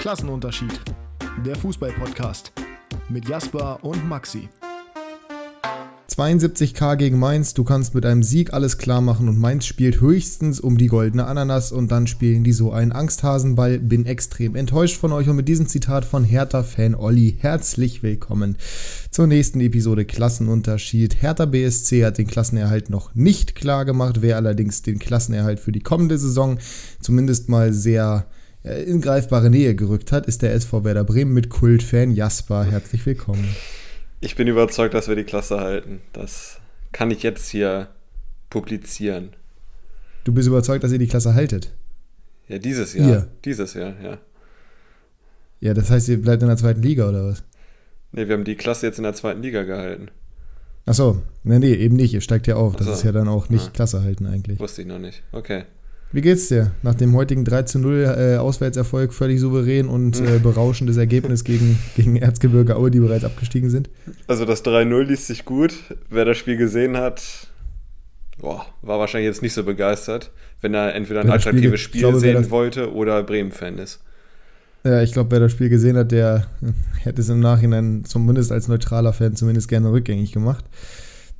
Klassenunterschied. Der Fußball-Podcast mit Jasper und Maxi. 72k gegen Mainz, du kannst mit einem Sieg alles klar machen und Mainz spielt höchstens um die goldene Ananas und dann spielen die so einen Angsthasenball. Bin extrem enttäuscht von euch und mit diesem Zitat von Hertha-Fan Olli herzlich willkommen zur nächsten Episode Klassenunterschied. Hertha BSC hat den Klassenerhalt noch nicht klar gemacht, wer allerdings den Klassenerhalt für die kommende Saison zumindest mal sehr in greifbare Nähe gerückt hat, ist der SV Werder Bremen mit Kultfan Jasper. Herzlich willkommen. Ich bin überzeugt, dass wir die Klasse halten. Das kann ich jetzt hier publizieren. Du bist überzeugt, dass ihr die Klasse haltet? Ja, dieses Jahr. Ihr. Dieses Jahr, ja. Ja, das heißt, ihr bleibt in der zweiten Liga oder was? Ne, wir haben die Klasse jetzt in der zweiten Liga gehalten. Achso, nee, nee, eben nicht. Ihr steigt ja auf. Das so. ist ja dann auch nicht ah. Klasse halten eigentlich. Wusste ich noch nicht. Okay. Wie geht's dir? Nach dem heutigen 3 zu 0 äh, Auswärtserfolg völlig souverän und äh, berauschendes Ergebnis gegen, gegen Erzgebirge Aue, die bereits abgestiegen sind? Also das 3-0 liest sich gut. Wer das Spiel gesehen hat, boah, war wahrscheinlich jetzt nicht so begeistert, wenn er entweder ein attraktives Spiel, Spiel glaube, sehen wollte oder Bremen-Fan ist. Ja, ich glaube, wer das Spiel gesehen hat, der hätte es im Nachhinein zumindest als neutraler Fan zumindest gerne rückgängig gemacht.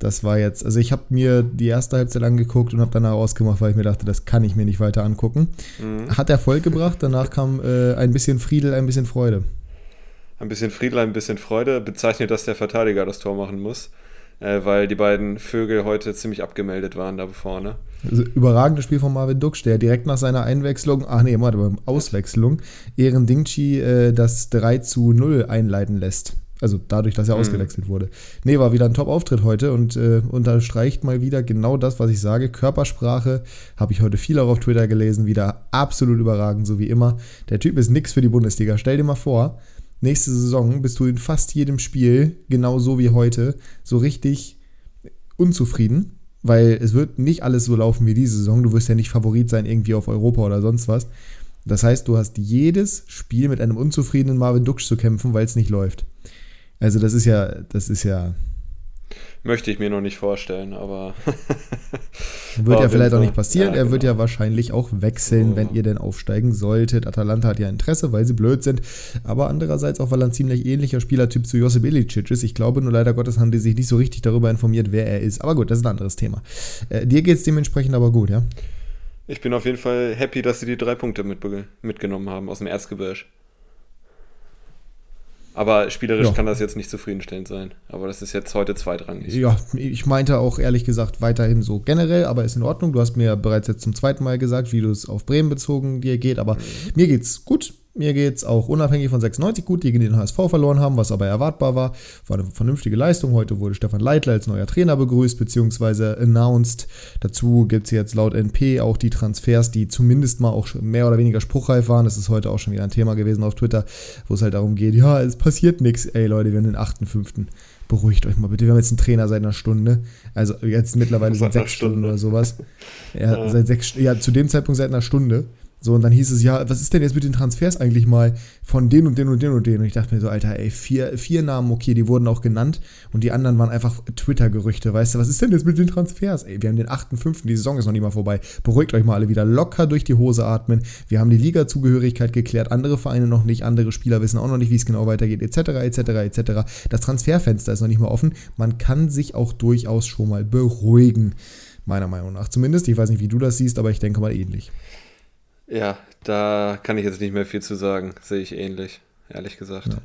Das war jetzt, also ich habe mir die erste Halbzeit angeguckt und habe danach ausgemacht, weil ich mir dachte, das kann ich mir nicht weiter angucken. Mhm. Hat Erfolg gebracht, danach kam äh, ein bisschen Friedel, ein bisschen Freude. Ein bisschen Friedel, ein bisschen Freude bezeichnet, dass der Verteidiger das Tor machen muss, äh, weil die beiden Vögel heute ziemlich abgemeldet waren da vorne. Also, überragendes Spiel von Marvin Duksch, der direkt nach seiner Einwechslung, ach nee, warte, Auswechslung, Ehren Dingchi äh, das 3 zu 0 einleiten lässt. Also dadurch, dass er mhm. ausgewechselt wurde. Nee, war wieder ein Top-Auftritt heute und äh, unterstreicht mal wieder genau das, was ich sage. Körpersprache habe ich heute viel auch auf Twitter gelesen, wieder absolut überragend, so wie immer. Der Typ ist nix für die Bundesliga. Stell dir mal vor, nächste Saison bist du in fast jedem Spiel, genau so wie heute, so richtig unzufrieden, weil es wird nicht alles so laufen wie diese Saison. Du wirst ja nicht Favorit sein irgendwie auf Europa oder sonst was. Das heißt, du hast jedes Spiel mit einem unzufriedenen Marvin Duksch zu kämpfen, weil es nicht läuft. Also das ist ja, das ist ja. Möchte ich mir noch nicht vorstellen, aber. wird ja vielleicht auch nicht passieren. Ja, er genau. wird ja wahrscheinlich auch wechseln, oh. wenn ihr denn aufsteigen solltet. Atalanta hat ja Interesse, weil sie blöd sind. Aber andererseits auch, weil er ein ziemlich ähnlicher Spielertyp zu Josip Ilicic ist. Ich glaube nur leider Gottes haben die sich nicht so richtig darüber informiert, wer er ist. Aber gut, das ist ein anderes Thema. Äh, dir geht es dementsprechend aber gut, ja? Ich bin auf jeden Fall happy, dass sie die drei Punkte mitgenommen haben aus dem Erzgebirge. Aber spielerisch ja. kann das jetzt nicht zufriedenstellend sein. Aber das ist jetzt heute zweitrangig. Ja, ich meinte auch ehrlich gesagt weiterhin so generell, aber ist in Ordnung. Du hast mir bereits jetzt zum zweiten Mal gesagt, wie du es auf Bremen bezogen dir geht. Aber mhm. mir geht's gut. Mir geht es auch unabhängig von 96 gut, die gegen den HSV verloren haben, was aber erwartbar war. War eine vernünftige Leistung. Heute wurde Stefan Leitler als neuer Trainer begrüßt bzw. announced. Dazu gibt es jetzt laut NP auch die Transfers, die zumindest mal auch mehr oder weniger spruchreif waren. Das ist heute auch schon wieder ein Thema gewesen auf Twitter, wo es halt darum geht, ja, es passiert nichts. Ey Leute, wir haben den 8.5. Beruhigt euch mal bitte. Wir haben jetzt einen Trainer seit einer Stunde. Also jetzt mittlerweile seit sechs Stunden oder sowas. Ja, seit sechs, ja, zu dem Zeitpunkt seit einer Stunde. So, und dann hieß es, ja, was ist denn jetzt mit den Transfers eigentlich mal von den und den und den und den? Und ich dachte mir so, Alter, ey, vier, vier Namen, okay, die wurden auch genannt und die anderen waren einfach Twitter-Gerüchte, weißt du, was ist denn jetzt mit den Transfers? Ey, wir haben den 8.5., die Saison ist noch nicht mal vorbei. Beruhigt euch mal alle wieder, locker durch die Hose atmen. Wir haben die Liga-Zugehörigkeit geklärt, andere Vereine noch nicht, andere Spieler wissen auch noch nicht, wie es genau weitergeht, etc., etc., etc. Das Transferfenster ist noch nicht mal offen. Man kann sich auch durchaus schon mal beruhigen, meiner Meinung nach. Zumindest, ich weiß nicht, wie du das siehst, aber ich denke mal ähnlich. Ja, da kann ich jetzt nicht mehr viel zu sagen. Sehe ich ähnlich, ehrlich gesagt. Ja.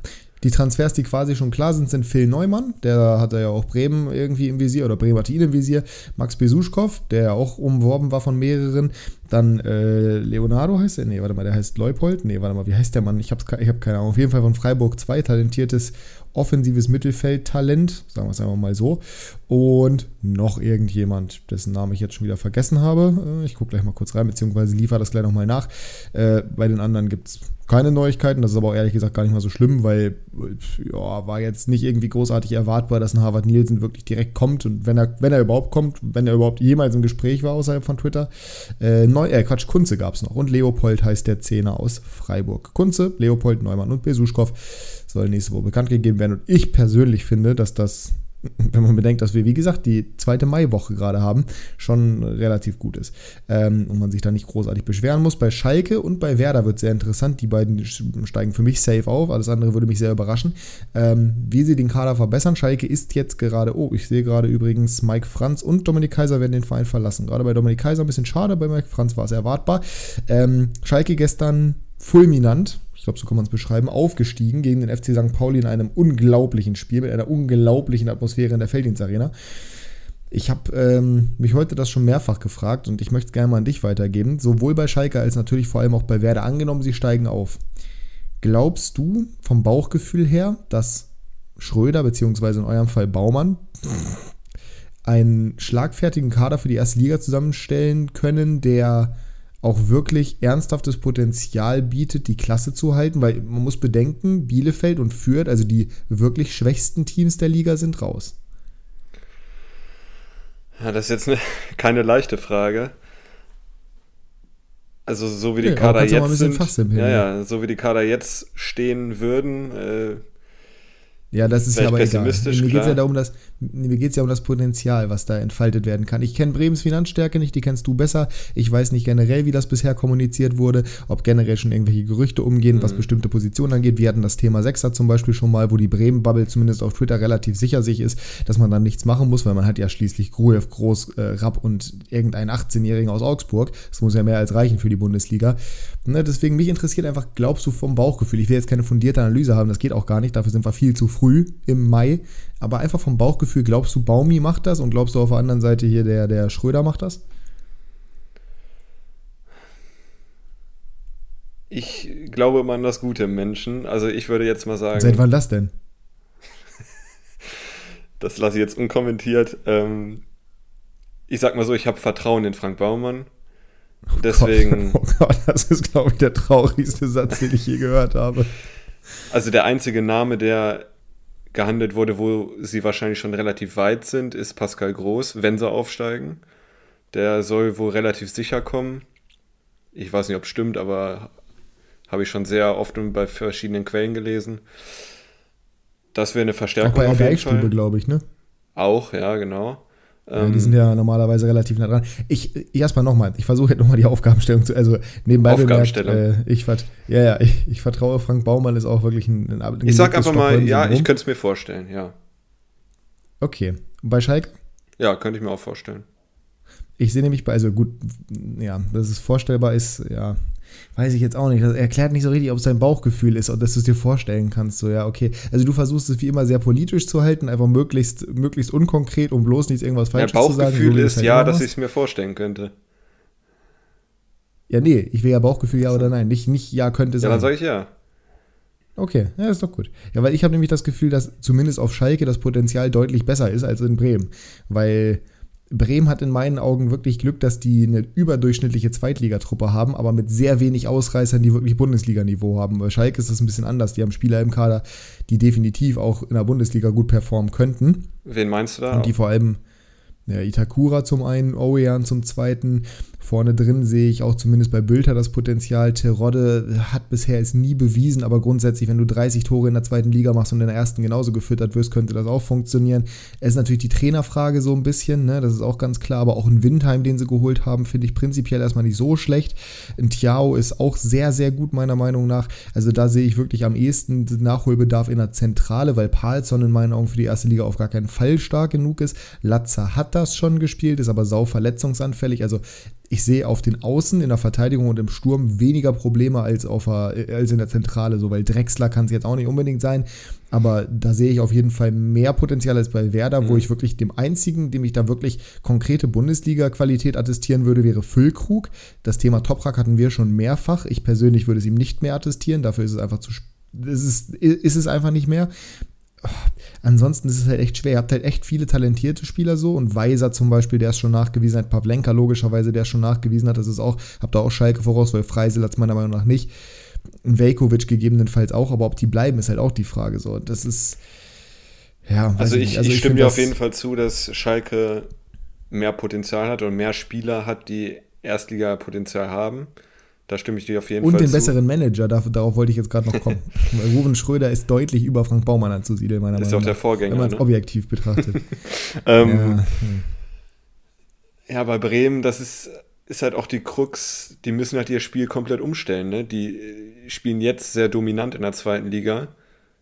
Die Transfers, die quasi schon klar sind, sind Phil Neumann, der hat ja auch Bremen irgendwie im Visier oder Bremen hat ihn im Visier. Max Besuschkow, der ja auch umworben war von mehreren. Dann äh, Leonardo heißt der, nee, warte mal, der heißt Leupold. Nee, warte mal, wie heißt der Mann? Ich habe ich hab keine Ahnung. Auf jeden Fall von Freiburg 2, talentiertes offensives Mittelfeldtalent, sagen wir es einfach mal so. Und noch irgendjemand, dessen Namen ich jetzt schon wieder vergessen habe. Äh, ich gucke gleich mal kurz rein, beziehungsweise liefere das gleich nochmal nach. Äh, bei den anderen gibt es keine Neuigkeiten. Das ist aber auch ehrlich gesagt gar nicht mal so schlimm, weil ja, war jetzt nicht irgendwie großartig erwartbar, dass ein Harvard Nielsen wirklich direkt kommt. Und wenn er, wenn er überhaupt kommt, wenn er überhaupt jemals im Gespräch war außerhalb von Twitter. Äh, Neu äh, Quatsch, Kunze gab es noch. Und Leopold heißt der Zehner aus Freiburg. Kunze, Leopold, Neumann und Besuschkow soll nächste Woche bekannt gegeben werden. Und ich persönlich finde, dass das wenn man bedenkt, dass wir, wie gesagt, die zweite Maiwoche gerade haben, schon relativ gut ist. Ähm, und man sich da nicht großartig beschweren muss. Bei Schalke und bei Werder wird sehr interessant. Die beiden steigen für mich safe auf. Alles andere würde mich sehr überraschen. Ähm, wie sie den Kader verbessern. Schalke ist jetzt gerade, oh, ich sehe gerade übrigens, Mike Franz und Dominik Kaiser werden den Verein verlassen. Gerade bei Dominik Kaiser ein bisschen schade, bei Mike Franz war es erwartbar. Ähm, Schalke gestern fulminant glaube, so kann man es beschreiben, aufgestiegen gegen den FC St. Pauli in einem unglaublichen Spiel mit einer unglaublichen Atmosphäre in der Felddienstarena. Ich habe ähm, mich heute das schon mehrfach gefragt und ich möchte es gerne mal an dich weitergeben. Sowohl bei Schalke als natürlich vor allem auch bei Werder angenommen, sie steigen auf. Glaubst du vom Bauchgefühl her, dass Schröder beziehungsweise in eurem Fall Baumann einen schlagfertigen Kader für die erste Liga zusammenstellen können, der auch wirklich ernsthaftes Potenzial bietet, die Klasse zu halten, weil man muss bedenken, Bielefeld und Fürth, also die wirklich schwächsten Teams der Liga, sind raus. Ja, das ist jetzt eine, keine leichte Frage. Also so wie die ja, Kader jetzt sind, ja, ja, so wie die Kader jetzt stehen würden, äh, ja, das ist ja aber egal. Mir geht es ja darum, dass mir geht es ja um das Potenzial, was da entfaltet werden kann. Ich kenne Bremens Finanzstärke nicht, die kennst du besser. Ich weiß nicht generell, wie das bisher kommuniziert wurde, ob generell schon irgendwelche Gerüchte umgehen, mhm. was bestimmte Positionen angeht. Wir hatten das Thema Sechser zum Beispiel schon mal, wo die Bremen-Bubble zumindest auf Twitter relativ sicher sich ist, dass man dann nichts machen muss, weil man hat ja schließlich Gruev, Groß, äh, Rapp und irgendeinen 18-Jährigen aus Augsburg. Das muss ja mehr als reichen für die Bundesliga. Ne, deswegen mich interessiert einfach, glaubst du vom Bauchgefühl? Ich will jetzt keine fundierte Analyse haben, das geht auch gar nicht, dafür sind wir viel zu früh im Mai. Aber einfach vom Bauchgefühl, glaubst du, Baumi macht das und glaubst du auf der anderen Seite hier, der, der Schröder macht das? Ich glaube immer an das Gute im Menschen. Also ich würde jetzt mal sagen. Seit wann das denn? das lasse ich jetzt unkommentiert. Ähm, ich sag mal so, ich habe Vertrauen in Frank Baumann. Oh Deswegen. Gott, oh Gott, das ist, glaube ich, der traurigste Satz, den ich je gehört habe. Also der einzige Name, der gehandelt wurde, wo sie wahrscheinlich schon relativ weit sind, ist Pascal Groß, wenn sie aufsteigen. Der soll wohl relativ sicher kommen. Ich weiß nicht, ob es stimmt, aber habe ich schon sehr oft bei verschiedenen Quellen gelesen. Das wäre eine Verstärkung. Auch bei der Geiststube, glaube ich, ne? Auch, ja, genau. Ja, die sind ja normalerweise relativ nah dran. Ich, erstmal nochmal, ich versuche jetzt nochmal die Aufgabenstellung zu, also nebenbei Aufgabenstellung. Bemerkt, äh, ich, ja, ja, ich, ich, vertraue Frank Baumann ist auch wirklich ein, ein Ich sag einfach mal, ja, ich könnte es mir vorstellen, ja. Okay. Und bei Schalke? Ja, könnte ich mir auch vorstellen. Ich sehe nämlich bei, also gut, ja, dass es vorstellbar ist, ja, weiß ich jetzt auch nicht. Das erklärt nicht so richtig, ob es dein Bauchgefühl ist und dass du es dir vorstellen kannst. So, ja, okay. Also du versuchst es wie immer sehr politisch zu halten, einfach möglichst, möglichst unkonkret, um bloß nichts irgendwas Falsches ja, zu sagen. Bauchgefühl ist halt ja, dass ich es mir vorstellen könnte. Ja, nee, ich will ja Bauchgefühl ja oder nein. Nicht, nicht ja könnte sein. Ja, dann sage ich ja. Okay, ja, ist doch gut. Ja, weil ich habe nämlich das Gefühl, dass zumindest auf Schalke das Potenzial deutlich besser ist als in Bremen. Weil Bremen hat in meinen Augen wirklich Glück, dass die eine überdurchschnittliche Zweitligatruppe haben, aber mit sehr wenig Ausreißern, die wirklich Bundesliga-Niveau haben. Bei Schalke ist das ein bisschen anders. Die haben Spieler im Kader, die definitiv auch in der Bundesliga gut performen könnten. Wen meinst du da? Und die vor allem ja, Itakura zum einen, Owean zum zweiten. Vorne drin sehe ich auch zumindest bei Bülter das Potenzial. Terodde hat bisher es nie bewiesen, aber grundsätzlich, wenn du 30 Tore in der zweiten Liga machst und in der ersten genauso gefüttert wirst, könnte das auch funktionieren. Es ist natürlich die Trainerfrage so ein bisschen, ne? das ist auch ganz klar, aber auch ein Windheim, den sie geholt haben, finde ich prinzipiell erstmal nicht so schlecht. Ein Tiao ist auch sehr, sehr gut, meiner Meinung nach. Also da sehe ich wirklich am ehesten Nachholbedarf in der Zentrale, weil Palsson in meinen Augen für die erste Liga auf gar keinen Fall stark genug ist. Latzer hat das schon gespielt, ist aber sau verletzungsanfällig. Also ich sehe auf den Außen in der Verteidigung und im Sturm weniger Probleme als, auf der, als in der Zentrale, so weil Drexler kann es jetzt auch nicht unbedingt sein. Aber da sehe ich auf jeden Fall mehr Potenzial als bei Werder, mhm. wo ich wirklich dem einzigen, dem ich da wirklich konkrete Bundesliga-Qualität attestieren würde, wäre Füllkrug. Das Thema Toprak hatten wir schon mehrfach. Ich persönlich würde es ihm nicht mehr attestieren, dafür ist es einfach zu ist es, ist es einfach nicht mehr ansonsten ist es halt echt schwer. Ihr habt halt echt viele talentierte Spieler so und Weiser zum Beispiel, der es schon nachgewiesen hat, Pavlenka logischerweise, der es schon nachgewiesen hat, das ist auch, habt ihr auch Schalke voraus, weil Freisel hat es meiner Meinung nach nicht. Velkovic gegebenenfalls auch, aber ob die bleiben, ist halt auch die Frage so. Das ist, ja. Also ich, also ich, ich stimme dir auf jeden Fall zu, dass Schalke mehr Potenzial hat und mehr Spieler hat, die Erstliga-Potenzial haben. Da stimme ich dir auf jeden Und Fall den zu. besseren Manager, darauf, wollte ich jetzt gerade noch kommen. Ruven Schröder ist deutlich über Frank Baumann anzusiedeln, meiner Ist Meinung auch der nach. Vorgänger, Wenn man es ne? objektiv betrachtet. Ähm, ja. Ja, bei Bremen, das ist, ist halt auch die Krux, die müssen halt ihr Spiel komplett umstellen. Ne? Die äh, spielen jetzt sehr dominant in der zweiten Liga.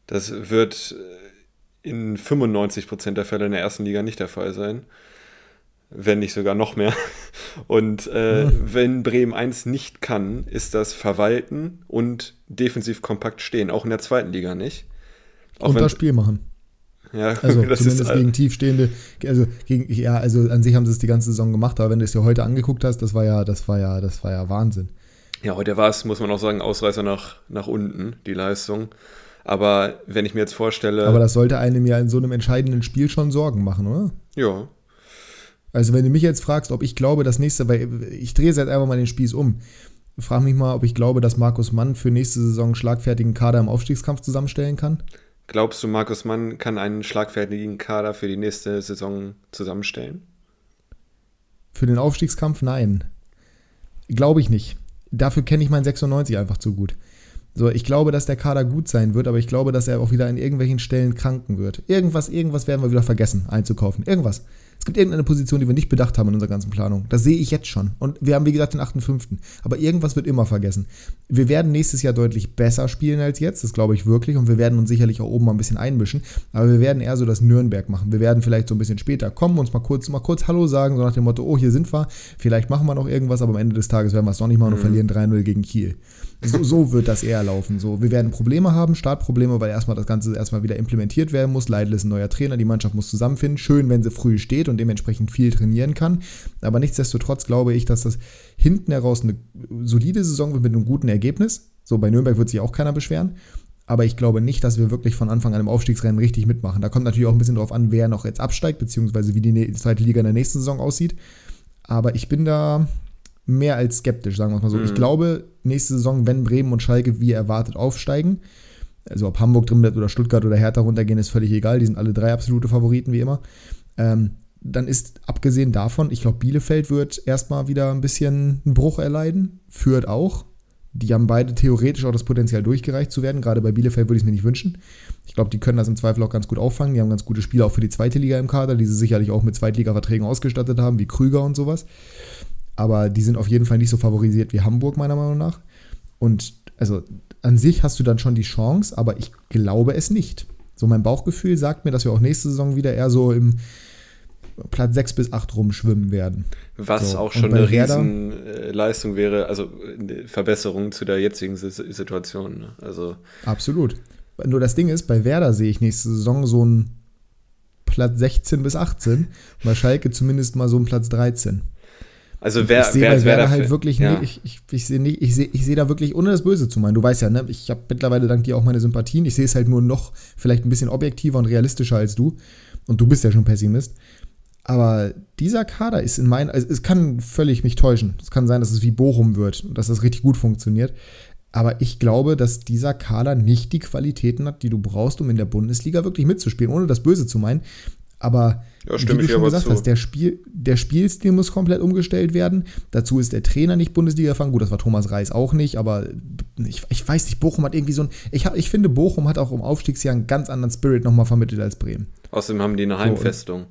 Das wird äh, in 95% der Fälle in der ersten Liga nicht der Fall sein. Wenn nicht sogar noch mehr. Und äh, wenn Bremen eins nicht kann, ist das Verwalten und defensiv kompakt stehen. Auch in der zweiten Liga nicht. Auch Und wenn- das Spiel machen. ja, Also das zumindest ist, gegen tiefstehende, also gegen, ja, also an sich haben sie es die ganze Saison gemacht, aber wenn du es dir heute angeguckt hast, das war ja, das war ja, das war ja Wahnsinn. Ja, heute war es, muss man auch sagen, Ausreißer nach, nach unten, die Leistung. Aber wenn ich mir jetzt vorstelle, Aber das sollte einem ja in so einem entscheidenden Spiel schon Sorgen machen, oder? ja, Also wenn du mich jetzt fragst, ob ich glaube, das nächste, weil ich drehe jetzt einfach mal den Spieß um. Frag mich mal, ob ich glaube, dass Markus Mann für nächste Saison einen schlagfertigen Kader im Aufstiegskampf zusammenstellen kann. glaubst du, Markus Mann kann einen schlagfertigen Kader für die nächste Saison zusammenstellen? Für den Aufstiegskampf nein. Glaube ich nicht. Dafür kenne ich meinen 96 einfach zu gut. So, ich glaube, dass der Kader gut sein wird, aber ich glaube, dass er auch wieder an irgendwelchen Stellen kranken wird. Irgendwas, irgendwas werden wir wieder vergessen einzukaufen. Irgendwas. Es gibt irgendeine Position, die wir nicht bedacht haben in unserer ganzen Planung. Das sehe ich jetzt schon. Und wir haben, wie gesagt, den 8.5. Aber irgendwas wird immer vergessen. Wir werden nächstes Jahr deutlich besser spielen als jetzt, das glaube ich wirklich. Und wir werden uns sicherlich auch oben mal ein bisschen einmischen. Aber wir werden eher so das Nürnberg machen. Wir werden vielleicht so ein bisschen später kommen, uns mal kurz, mal kurz Hallo sagen, so nach dem Motto, oh, hier sind wir. Vielleicht machen wir noch irgendwas, aber am Ende des Tages werden wir es doch nicht machen und verlieren 3-0 gegen Kiel. So, so wird das eher laufen. So, wir werden Probleme haben, Startprobleme, weil erstmal das Ganze erstmal wieder implementiert werden muss. Leidl ist ein neuer Trainer, die Mannschaft muss zusammenfinden. Schön, wenn sie früh steht und dementsprechend viel trainieren kann. Aber nichtsdestotrotz glaube ich, dass das hinten heraus eine solide Saison wird mit einem guten Ergebnis. So, bei Nürnberg wird sich auch keiner beschweren. Aber ich glaube nicht, dass wir wirklich von Anfang an im Aufstiegsrennen richtig mitmachen. Da kommt natürlich auch ein bisschen drauf an, wer noch jetzt absteigt, beziehungsweise wie die nä- zweite Liga in der nächsten Saison aussieht. Aber ich bin da mehr als skeptisch, sagen wir es mal so. Ich glaube, nächste Saison, wenn Bremen und Schalke wie erwartet aufsteigen, also ob Hamburg drin bleibt oder Stuttgart oder Hertha runtergehen, ist völlig egal. Die sind alle drei absolute Favoriten, wie immer. Ähm, dann ist abgesehen davon, ich glaube, Bielefeld wird erstmal wieder ein bisschen einen Bruch erleiden. Führt auch. Die haben beide theoretisch auch das Potenzial durchgereicht zu werden. Gerade bei Bielefeld würde ich es mir nicht wünschen. Ich glaube, die können das im Zweifel auch ganz gut auffangen. Die haben ganz gute Spieler auch für die zweite Liga im Kader, die sie sicherlich auch mit Zweitliga-Verträgen ausgestattet haben, wie Krüger und sowas. Aber die sind auf jeden Fall nicht so favorisiert wie Hamburg, meiner Meinung nach. Und also an sich hast du dann schon die Chance, aber ich glaube es nicht. So mein Bauchgefühl sagt mir, dass wir auch nächste Saison wieder eher so im Platz 6 bis 8 rumschwimmen werden. Was So, auch schon eine Werder? riesen äh, Leistung wäre, also eine Verbesserung zu der jetzigen Si- Situation. Ne? Also Absolut. Nur das Ding ist, bei Werder sehe ich nächste Saison so einen Platz 16 bis 18, bei Schalke zumindest mal so einen Platz 13. Also wer, ich sehe wer Werder halt wirklich ja. nicht, ich, ich, ich sehe nicht, ich sehe, ich sehe da wirklich, ohne das Böse zu meinen, du weißt ja, ne, ich habe mittlerweile dank dir auch meine Sympathien, ich sehe es halt nur noch vielleicht ein bisschen objektiver und realistischer als du. Und du bist ja schon Pessimist, aber dieser Kader ist in meinen, also es kann völlig mich täuschen, es kann sein, dass es wie Bochum wird und dass das richtig gut funktioniert, aber ich glaube, dass dieser Kader nicht die Qualitäten hat, die du brauchst, um in der Bundesliga wirklich mitzuspielen, ohne das Böse zu meinen, aber Ja, stimme wie ich du schon gesagt zu. hast, der, Spiel, der Spielstil muss komplett umgestellt werden. Dazu ist der Trainer nicht Bundesliga erfahren. Gut, das war Thomas Reis auch nicht, aber ich, ich weiß nicht, Bochum hat irgendwie so ein. Ich, hab, ich finde, Bochum hat auch im Aufstiegsjahr einen ganz anderen Spirit nochmal vermittelt als Bremen. Außerdem haben die eine Heimfestung.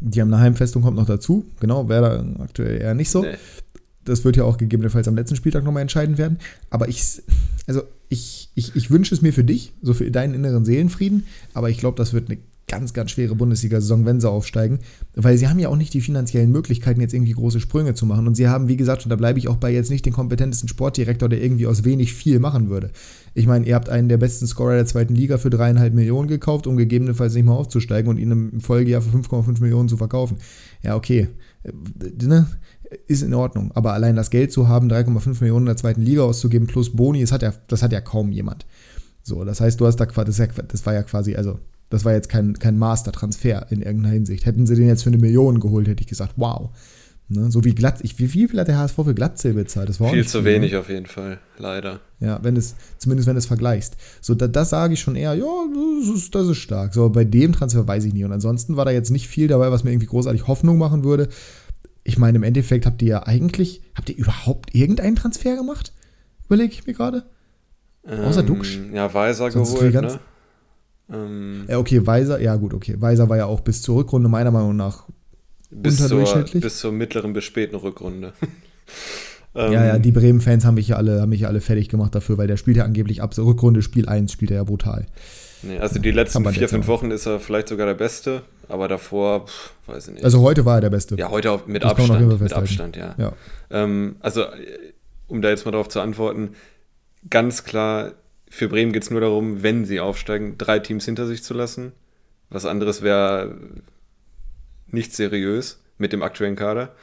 Die haben eine Heimfestung, kommt noch dazu. Genau, wäre da aktuell eher nicht so. Nee. Das wird ja auch gegebenenfalls am letzten Spieltag nochmal entscheidend werden. Aber ich, also ich, ich, ich wünsche es mir für dich, so für deinen inneren Seelenfrieden. Aber ich glaube, das wird eine ganz, ganz schwere Bundesliga-Saison, wenn sie aufsteigen. Weil sie haben ja auch nicht die finanziellen Möglichkeiten, jetzt irgendwie große Sprünge zu machen. Und sie haben, wie gesagt, und da bleibe ich auch bei jetzt nicht den kompetentesten Sportdirektor, der irgendwie aus wenig viel machen würde. Ich meine, ihr habt einen der besten Scorer der zweiten Liga für dreieinhalb Millionen gekauft, um gegebenenfalls nicht mal aufzusteigen und ihn im Folgejahr für 5,5 Millionen zu verkaufen. Ja, okay. Äh, Ne? Ist in Ordnung. Aber allein das Geld zu haben, 3,5 Millionen in der zweiten Liga auszugeben plus Boni, das hat ja, das hat ja kaum jemand. So, das heißt, du hast da das war ja quasi, also, das war jetzt kein, kein Master-Transfer in irgendeiner Hinsicht. Hätten sie den jetzt für eine Million geholt, hätte ich gesagt, wow. Ne? So wie glatt, ich, wie viel hat der HSV für Glatzel bezahlt? Das war Viel zu ne? wenig auf jeden Fall, leider. Ja, wenn es, zumindest wenn du es vergleichst. So, da, das sage ich schon eher, ja, das ist, das ist stark. So, bei dem Transfer weiß ich nicht. Und ansonsten war da jetzt nicht viel dabei, was mir irgendwie großartig Hoffnung machen würde. ich meine, im Endeffekt habt ihr ja eigentlich, habt ihr überhaupt irgendeinen Transfer gemacht? Überlege ich mir gerade. Außer Ähm, Dux. Ja, Weiser Sonst geholt, ne? Ähm, Ja, okay, Weiser, ja gut, okay. Weiser war ja auch bis zur Rückrunde meiner Meinung nach. bis, zur, unterdurchschnittlich? bis zur mittleren bis späten Rückrunde. Ähm, ja, ja, die Bremen-Fans haben mich ja alle, haben mich ja alle fertig gemacht dafür, weil der spielt ja angeblich ab Rückrunde Spiel 1 spielt er ja brutal. Nee, also die letzten vier, fünf. Wochen ist er vielleicht sogar der Beste, aber davor, pff, weiß ich nicht. Also heute war er der Beste. ja, heute mit das Abstand. Mit. Abstand, ja. Ja. Ähm, also, äh, um da jetzt mal drauf zu antworten, ganz klar, für Bremen geht es nur darum, wenn sie aufsteigen, drei Teams hinter sich zu lassen. Was anderes wäre nicht seriös mit dem aktuellen Kader.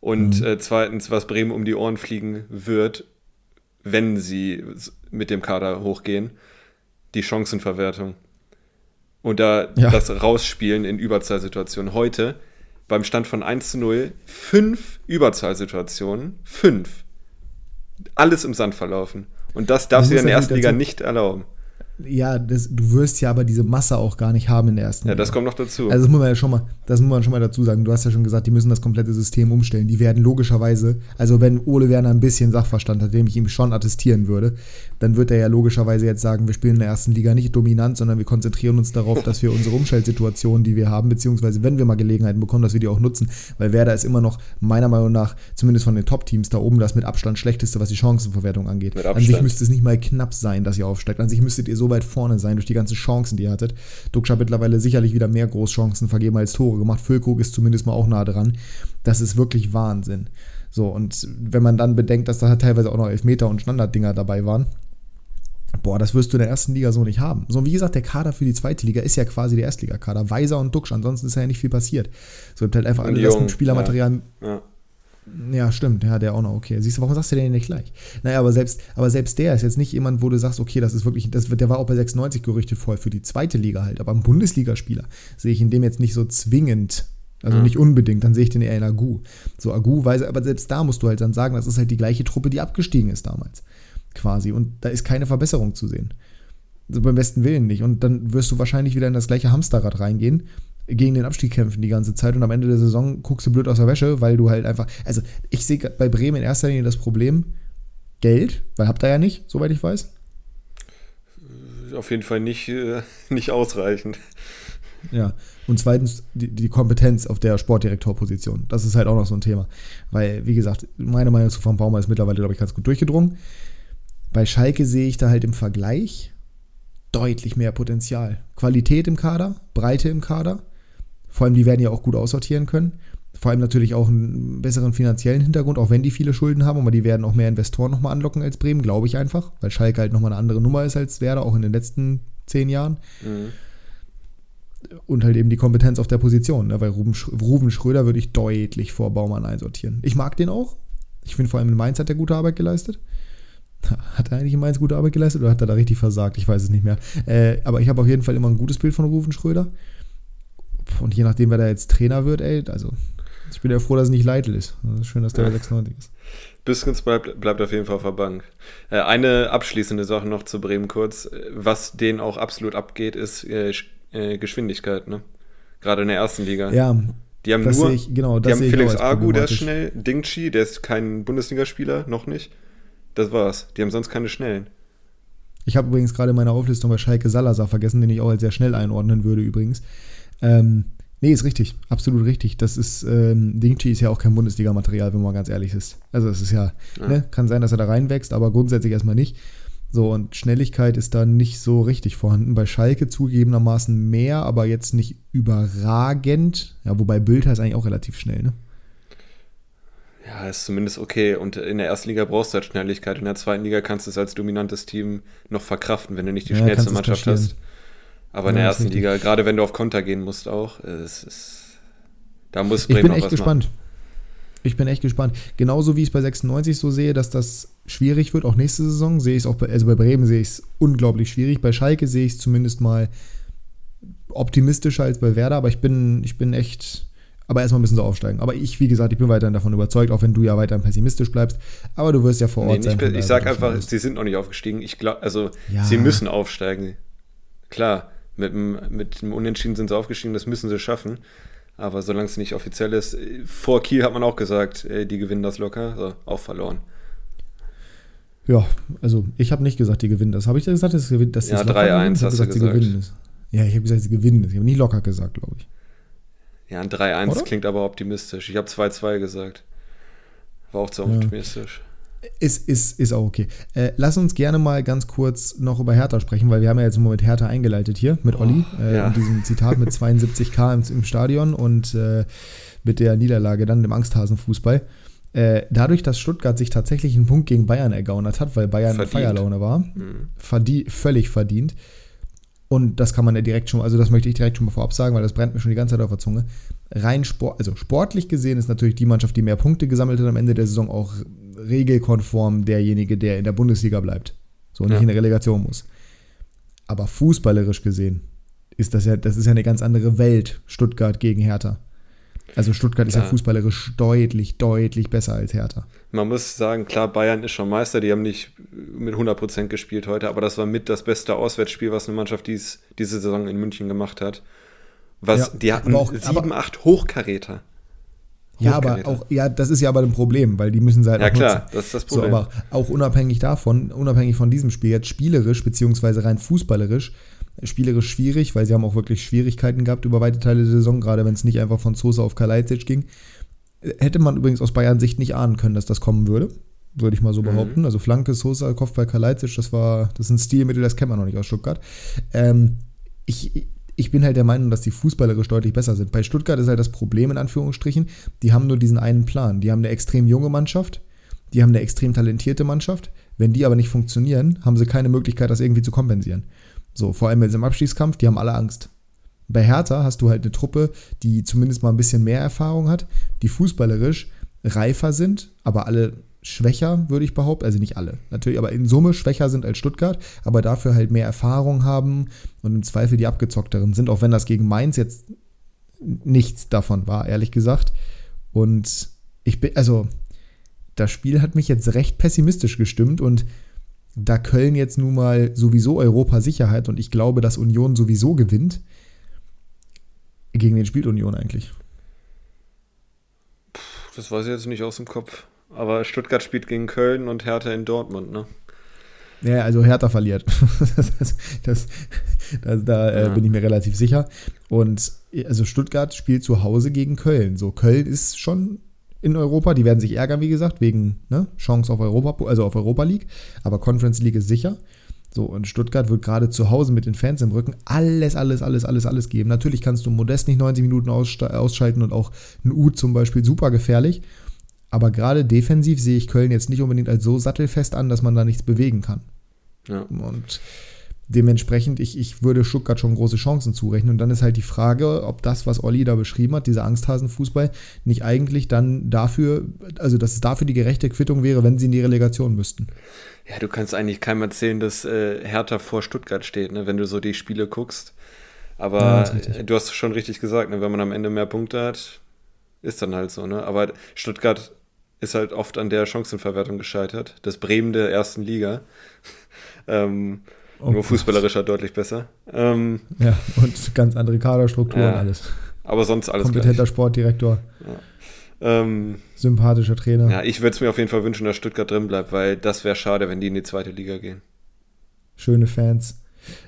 Und Mhm. äh, zweitens, was Bremen um die Ohren fliegen wird, wenn sie mit dem Kader hochgehen, die Chancenverwertung. Und da Ja. das Rausspielen in Überzahlsituationen. Heute beim Stand von 1 zu 0 fünf Überzahlsituationen. Fünf. Alles im Sand verlaufen. Und das darfst du Man dir in der ersten Liga nicht erlauben. Ja, das, du wirst ja aber diese Masse auch gar nicht haben in der ersten Ja, Liga. das kommt noch dazu. Also das muss man ja schon mal, das muss man schon mal dazu sagen. Du hast ja schon gesagt, die müssen das komplette System umstellen. Die werden logischerweise, also wenn Ole Werner ein bisschen Sachverstand hat, dem ich ihm schon attestieren würde, dann wird er ja logischerweise jetzt sagen, wir spielen in der ersten Liga nicht dominant, sondern wir konzentrieren uns darauf, dass wir unsere Umstellsituationen, die wir haben, beziehungsweise wenn wir mal Gelegenheiten bekommen, dass wir die auch nutzen, weil Werder ist immer noch meiner Meinung nach, zumindest von den Top-Teams da oben, das mit Abstand schlechteste, was die Chancenverwertung angeht. Mit An sich müsste es nicht mal knapp sein, dass ihr aufsteigt. An sich müsstet ihr so weit vorne sein durch die ganzen Chancen, die ihr hattet. Duxch hat mittlerweile sicherlich wieder mehr Großchancen vergeben als Tore gemacht. Füllkrug ist zumindest mal auch nah dran. Das ist wirklich Wahnsinn. So, und wenn man dann bedenkt, dass da teilweise auch noch Elfmeter und Standarddinger dabei waren, boah, das wirst du in der ersten Liga so nicht haben. So, wie gesagt, der Kader für die zweite Liga ist ja quasi der Erstligakader. Weiser und Duxch, ansonsten ist ja nicht viel passiert. So, ihr habt halt einfach alle das mit Spielermaterial ja. ja, stimmt, ja, der auch noch, okay. Siehst du, warum sagst du den nicht gleich? Naja, aber selbst, aber selbst der ist jetzt nicht jemand, wo du sagst, okay, das ist wirklich, das der war auch bei 96 gerüchtet voll für die zweite Liga halt, aber ein Bundesligaspieler sehe ich in dem jetzt nicht so zwingend, also Ja. nicht unbedingt, dann sehe ich den eher in Agu. So, Agu weiß, aber selbst da musst du halt dann sagen, das ist halt die gleiche Truppe, die abgestiegen ist damals. Quasi. Und da ist keine Verbesserung zu sehen. Also beim besten Willen nicht. Und dann wirst du wahrscheinlich wieder in das gleiche Hamsterrad reingehen, gegen den Abstieg kämpfen die ganze Zeit und am Ende der Saison guckst du blöd aus der Wäsche, weil du halt einfach. Also, ich sehe bei Bremen in erster Linie das Problem Geld, weil habt ihr ja nicht, soweit ich weiß. Auf jeden Fall nicht, äh, nicht ausreichend. Ja. Und zweitens die, die Kompetenz auf der Sportdirektorposition. Das ist halt auch noch so ein Thema. Weil, wie gesagt, meine Meinung zu Van Baumer ist mittlerweile, glaube ich, ganz gut durchgedrungen. Bei Schalke sehe ich da halt im Vergleich deutlich mehr Potenzial. Qualität im Kader, Breite im Kader. Vor allem, die werden ja auch gut aussortieren können. Vor allem natürlich auch einen besseren finanziellen Hintergrund, auch wenn die viele Schulden haben, aber die werden auch mehr Investoren nochmal anlocken als Bremen, glaube ich einfach, weil Schalke halt nochmal eine andere Nummer ist als Werder, auch in den letzten zehn Jahren Mhm. und halt eben die Kompetenz auf der Position. Ne? Weil Ruben, Sch Ruben Schröder würde ich deutlich vor Baumann einsortieren. Ich mag den auch. Ich finde vor allem in Mainz hat er gute Arbeit geleistet. Hat er eigentlich in Mainz gute Arbeit geleistet oder hat er da richtig versagt? Ich weiß es nicht mehr. Äh, aber ich habe auf jeden Fall immer ein gutes Bild von Ruben Schröder. Und je nachdem, wer da jetzt Trainer wird, ey, also ich bin ja froh, dass es nicht Leitl ist. Schön, dass der bei 96 ist. Biskens bleibt, bleibt auf jeden Fall auf der Bank. Äh, eine abschließende Sache noch zu Bremen kurz. Was denen auch absolut abgeht, ist äh, äh, Geschwindigkeit. Ne? Gerade in der ersten Liga. Ja, die haben nur, ich, genau, die haben Felix Agu, der ist schnell. Dingchi, der ist kein Bundesligaspieler, noch nicht. Das war's. Die haben sonst keine Schnellen. Ich habe übrigens gerade in meiner Auflistung bei Schalke Salazar vergessen, den ich auch als sehr schnell einordnen würde übrigens. Ähm, nee, ist richtig, absolut richtig. Das ist, ähm, Dingchi ist ja auch kein Bundesliga-Material, wenn man ganz ehrlich ist. Also es ist ja, Ja. Ne, kann sein, dass er da reinwächst, aber grundsätzlich erstmal nicht. So, und Schnelligkeit ist da nicht so richtig vorhanden. Bei Schalke zugegebenermaßen mehr, aber jetzt nicht überragend. Ja, wobei Bülter ist eigentlich auch relativ schnell, ne? Ja, ist zumindest okay. Und in der ersten Liga brauchst du halt Schnelligkeit. In der zweiten Liga kannst du es als dominantes Team noch verkraften, wenn du nicht die Ja, schnellste Mannschaft hast. Aber in Ja, der ersten. Liga, gerade wenn du auf Konter gehen musst auch, äh, es ist, da muss Ich Bremen bin noch echt gespannt. Ich bin echt gespannt. Genauso wie ich es bei 96 so sehe, dass das schwierig wird, auch nächste Saison, sehe ich es auch bei, also bei Bremen sehe ich es unglaublich schwierig. Bei Schalke sehe ich es zumindest mal optimistischer als bei Werder, aber ich bin, ich bin echt, aber erstmal müssen sie aufsteigen. Aber ich, wie gesagt, ich bin weiterhin davon überzeugt, auch wenn du ja weiterhin pessimistisch bleibst. Aber du wirst ja vor machen. Ort Nee, sein. ich daher sag bin einfach, sie sind noch nicht aufgestiegen. Ich glaube, also Ja. sie müssen aufsteigen. Klar, mit dem, mit dem Unentschieden sind sie aufgestiegen, das müssen sie schaffen. Aber solange es nicht offiziell ist, vor Kiel hat man auch gesagt, die gewinnen das locker, so, auch verloren. Ja, also ich habe nicht gesagt, die gewinnen das. Habe ich gesagt, dass, dass Ja, 3-1 hast du gesagt. Sie gewinnen das. Ja, ich habe gesagt, sie gewinnen das. Ich habe nie locker gesagt, glaube ich. Ja, ein 3-1 Oder? klingt aber optimistisch. Ich habe 2-2 gesagt. War auch zu Ja. Ist, ist, ist auch okay. Äh, lass uns gerne mal ganz kurz noch über Hertha sprechen, weil wir haben ja jetzt im Moment Hertha eingeleitet hier mit Olli, äh, ja. in diesem Zitat mit 72k im, im Stadion und äh, mit der Niederlage dann im Angsthasenfußball. Äh, dadurch, dass Stuttgart sich tatsächlich einen Punkt gegen Bayern ergaunert hat, weil Bayern in Verdient. Feierlaune war, Mhm. verdie völlig verdient. Und das kann man ja direkt schon, also das möchte ich direkt schon mal vorab sagen, weil das brennt mir schon die ganze Zeit auf der Zunge. Rein Sport, also sportlich gesehen ist natürlich die Mannschaft, die mehr Punkte gesammelt hat am Ende der Saison auch regelkonform derjenige, der in der Bundesliga bleibt. So und nicht Ja. in der Relegation muss. Aber fußballerisch gesehen ist das ja, das ist ja eine ganz andere Welt, Stuttgart gegen Hertha. Also Stuttgart ist ja Klar. fußballerisch deutlich, deutlich besser als Hertha. Man muss sagen, klar, Bayern ist schon Meister, die haben nicht mit 100% gespielt heute, aber das war mit das beste Auswärtsspiel, was eine Mannschaft dies, diese Saison in München gemacht hat. Was, Ja, die hatten aber auch- sieben, acht Hochkaräter. Ja, aber auch, ja, das ist ja aber ein Problem, weil die müssen sie halt Ja, auch klar, nutzen. das ist das So, Problem. aber auch unabhängig davon, unabhängig von diesem Spiel, jetzt spielerisch, beziehungsweise rein fußballerisch, spielerisch schwierig, weil sie haben auch wirklich Schwierigkeiten gehabt über weite Teile der Saison, gerade wenn es nicht einfach von Sosa auf Kalajdzic ging. Hätte man übrigens aus Bayern Sicht nicht ahnen können, dass das kommen würde. Würde ich mal so behaupten. Also Flanke, Sosa, Kopfball, Kalajdzic, das war, das ist ein Stilmittel, das kennt man noch nicht aus Stuttgart. Ähm, ich, ich bin halt der Meinung, dass die fußballerisch deutlich besser sind. Bei Stuttgart ist halt das Problem, in Anführungsstrichen, die haben nur diesen einen Plan. Die haben eine extrem junge Mannschaft, die haben eine extrem talentierte Mannschaft. Wenn die aber nicht funktionieren, haben sie keine Möglichkeit, das irgendwie zu kompensieren. So, vor allem jetzt im Abstiegskampf, die haben alle Angst. Bei Hertha hast du halt eine Truppe, die zumindest mal ein bisschen mehr Erfahrung hat, die fußballerisch reifer sind, aber alle schwächer, würde ich behaupten. Also nicht alle, natürlich, aber in Summe schwächer sind als Stuttgart, aber dafür halt mehr Erfahrung haben und im Zweifel die abgezockteren sind, auch wenn das gegen Mainz jetzt nichts davon war, ehrlich gesagt. Und ich bin, also, das Spiel hat mich jetzt recht pessimistisch gestimmt und da Köln jetzt nun mal sowieso Europa-Sicherheit und ich glaube, dass Union sowieso gewinnt, gegen wen spielt Union eigentlich? Das weiß ich jetzt nicht aus dem Kopf. Aber Stuttgart spielt gegen Köln und Hertha in Dortmund, ne? Ja, also Hertha verliert. das, das, das, da äh, Ja. bin ich mir relativ sicher. Und also Stuttgart spielt zu Hause gegen Köln. So, Köln ist schon in Europa. Die werden sich ärgern, wie gesagt, wegen ne, Chance auf Europa, also auf Europa League. Aber Conference League ist sicher. So, und Stuttgart wird gerade zu Hause mit den Fans im Rücken alles, alles, alles, alles, alles geben. Natürlich kannst du Modest nicht 90 Minuten ausschalten und auch ein U zum Beispiel super gefährlich. Aber gerade defensiv sehe ich Köln jetzt nicht unbedingt als so sattelfest an, dass man da nichts bewegen kann. Ja. Und dementsprechend, ich, ich würde Stuttgart schon große Chancen zurechnen. Und dann ist halt die Frage, ob das, was Olli da beschrieben hat, dieser Angsthasenfußball, nicht eigentlich dann dafür, also dass es dafür die gerechte Quittung wäre, wenn sie in die Relegation müssten. Ja, du kannst eigentlich keinem erzählen, dass äh, Hertha vor Stuttgart steht, ne, wenn du so die Spiele guckst. Aber Ja, du hast schon richtig gesagt, ne, wenn man am Ende mehr Punkte hat, ist dann halt so, ne? Aber Stuttgart ist halt oft an der Chancenverwertung gescheitert. Das Bremen der ersten Liga. ähm, Oh nur Gott. fußballerischer deutlich besser. Ähm, Ja, und ganz andere Kaderstrukturen, Ja, alles. aber sonst alles Kompetenter gleich. Sportdirektor, Ähm, sympathischer Trainer. ja, ich würde es mir auf jeden Fall wünschen, dass Stuttgart drin bleibt, weil das wäre schade, wenn die in die zweite Liga gehen. schöne Fans.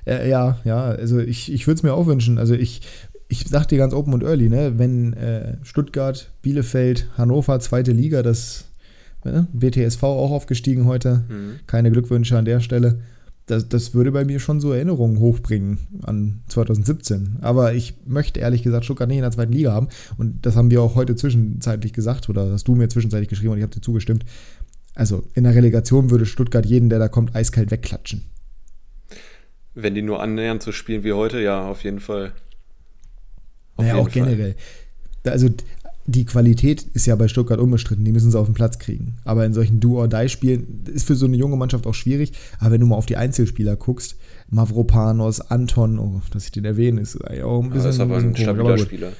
Äh, ja, ja, also ich, ich würde es mir auch wünschen. Also ich, ich sag dir ganz open und early, ne, wenn äh, Stuttgart, Bielefeld, Hannover, zweite Liga, das ne, BTSV auch aufgestiegen heute. Mhm. Keine Glückwünsche an der Stelle. Das, das würde bei mir schon so Erinnerungen hochbringen an 2017. Aber ich möchte ehrlich gesagt Stuttgart nicht in der zweiten Liga haben. Und das haben wir auch heute zwischenzeitlich gesagt, oder hast du mir zwischenzeitlich geschrieben und ich habe dir zugestimmt. Also in der Relegation würde Stuttgart jeden, der da kommt, eiskalt wegklatschen. Wenn die nur annähernd so spielen wie heute, ja, auf jeden Fall. Naja, auch generell. Also die Qualität ist ja bei Stuttgart unbestritten, die müssen sie auf den Platz kriegen. Aber in solchen Do-or-Die-Spielen ist für so eine junge Mannschaft auch schwierig. Aber wenn du mal auf die Einzelspieler guckst, Mavropanos, Anton, oh, dass ich den erwähne, ist eigentlich auch ein Ja, bisschen, das ist aber ein komisch, stabiler gut. Spieler.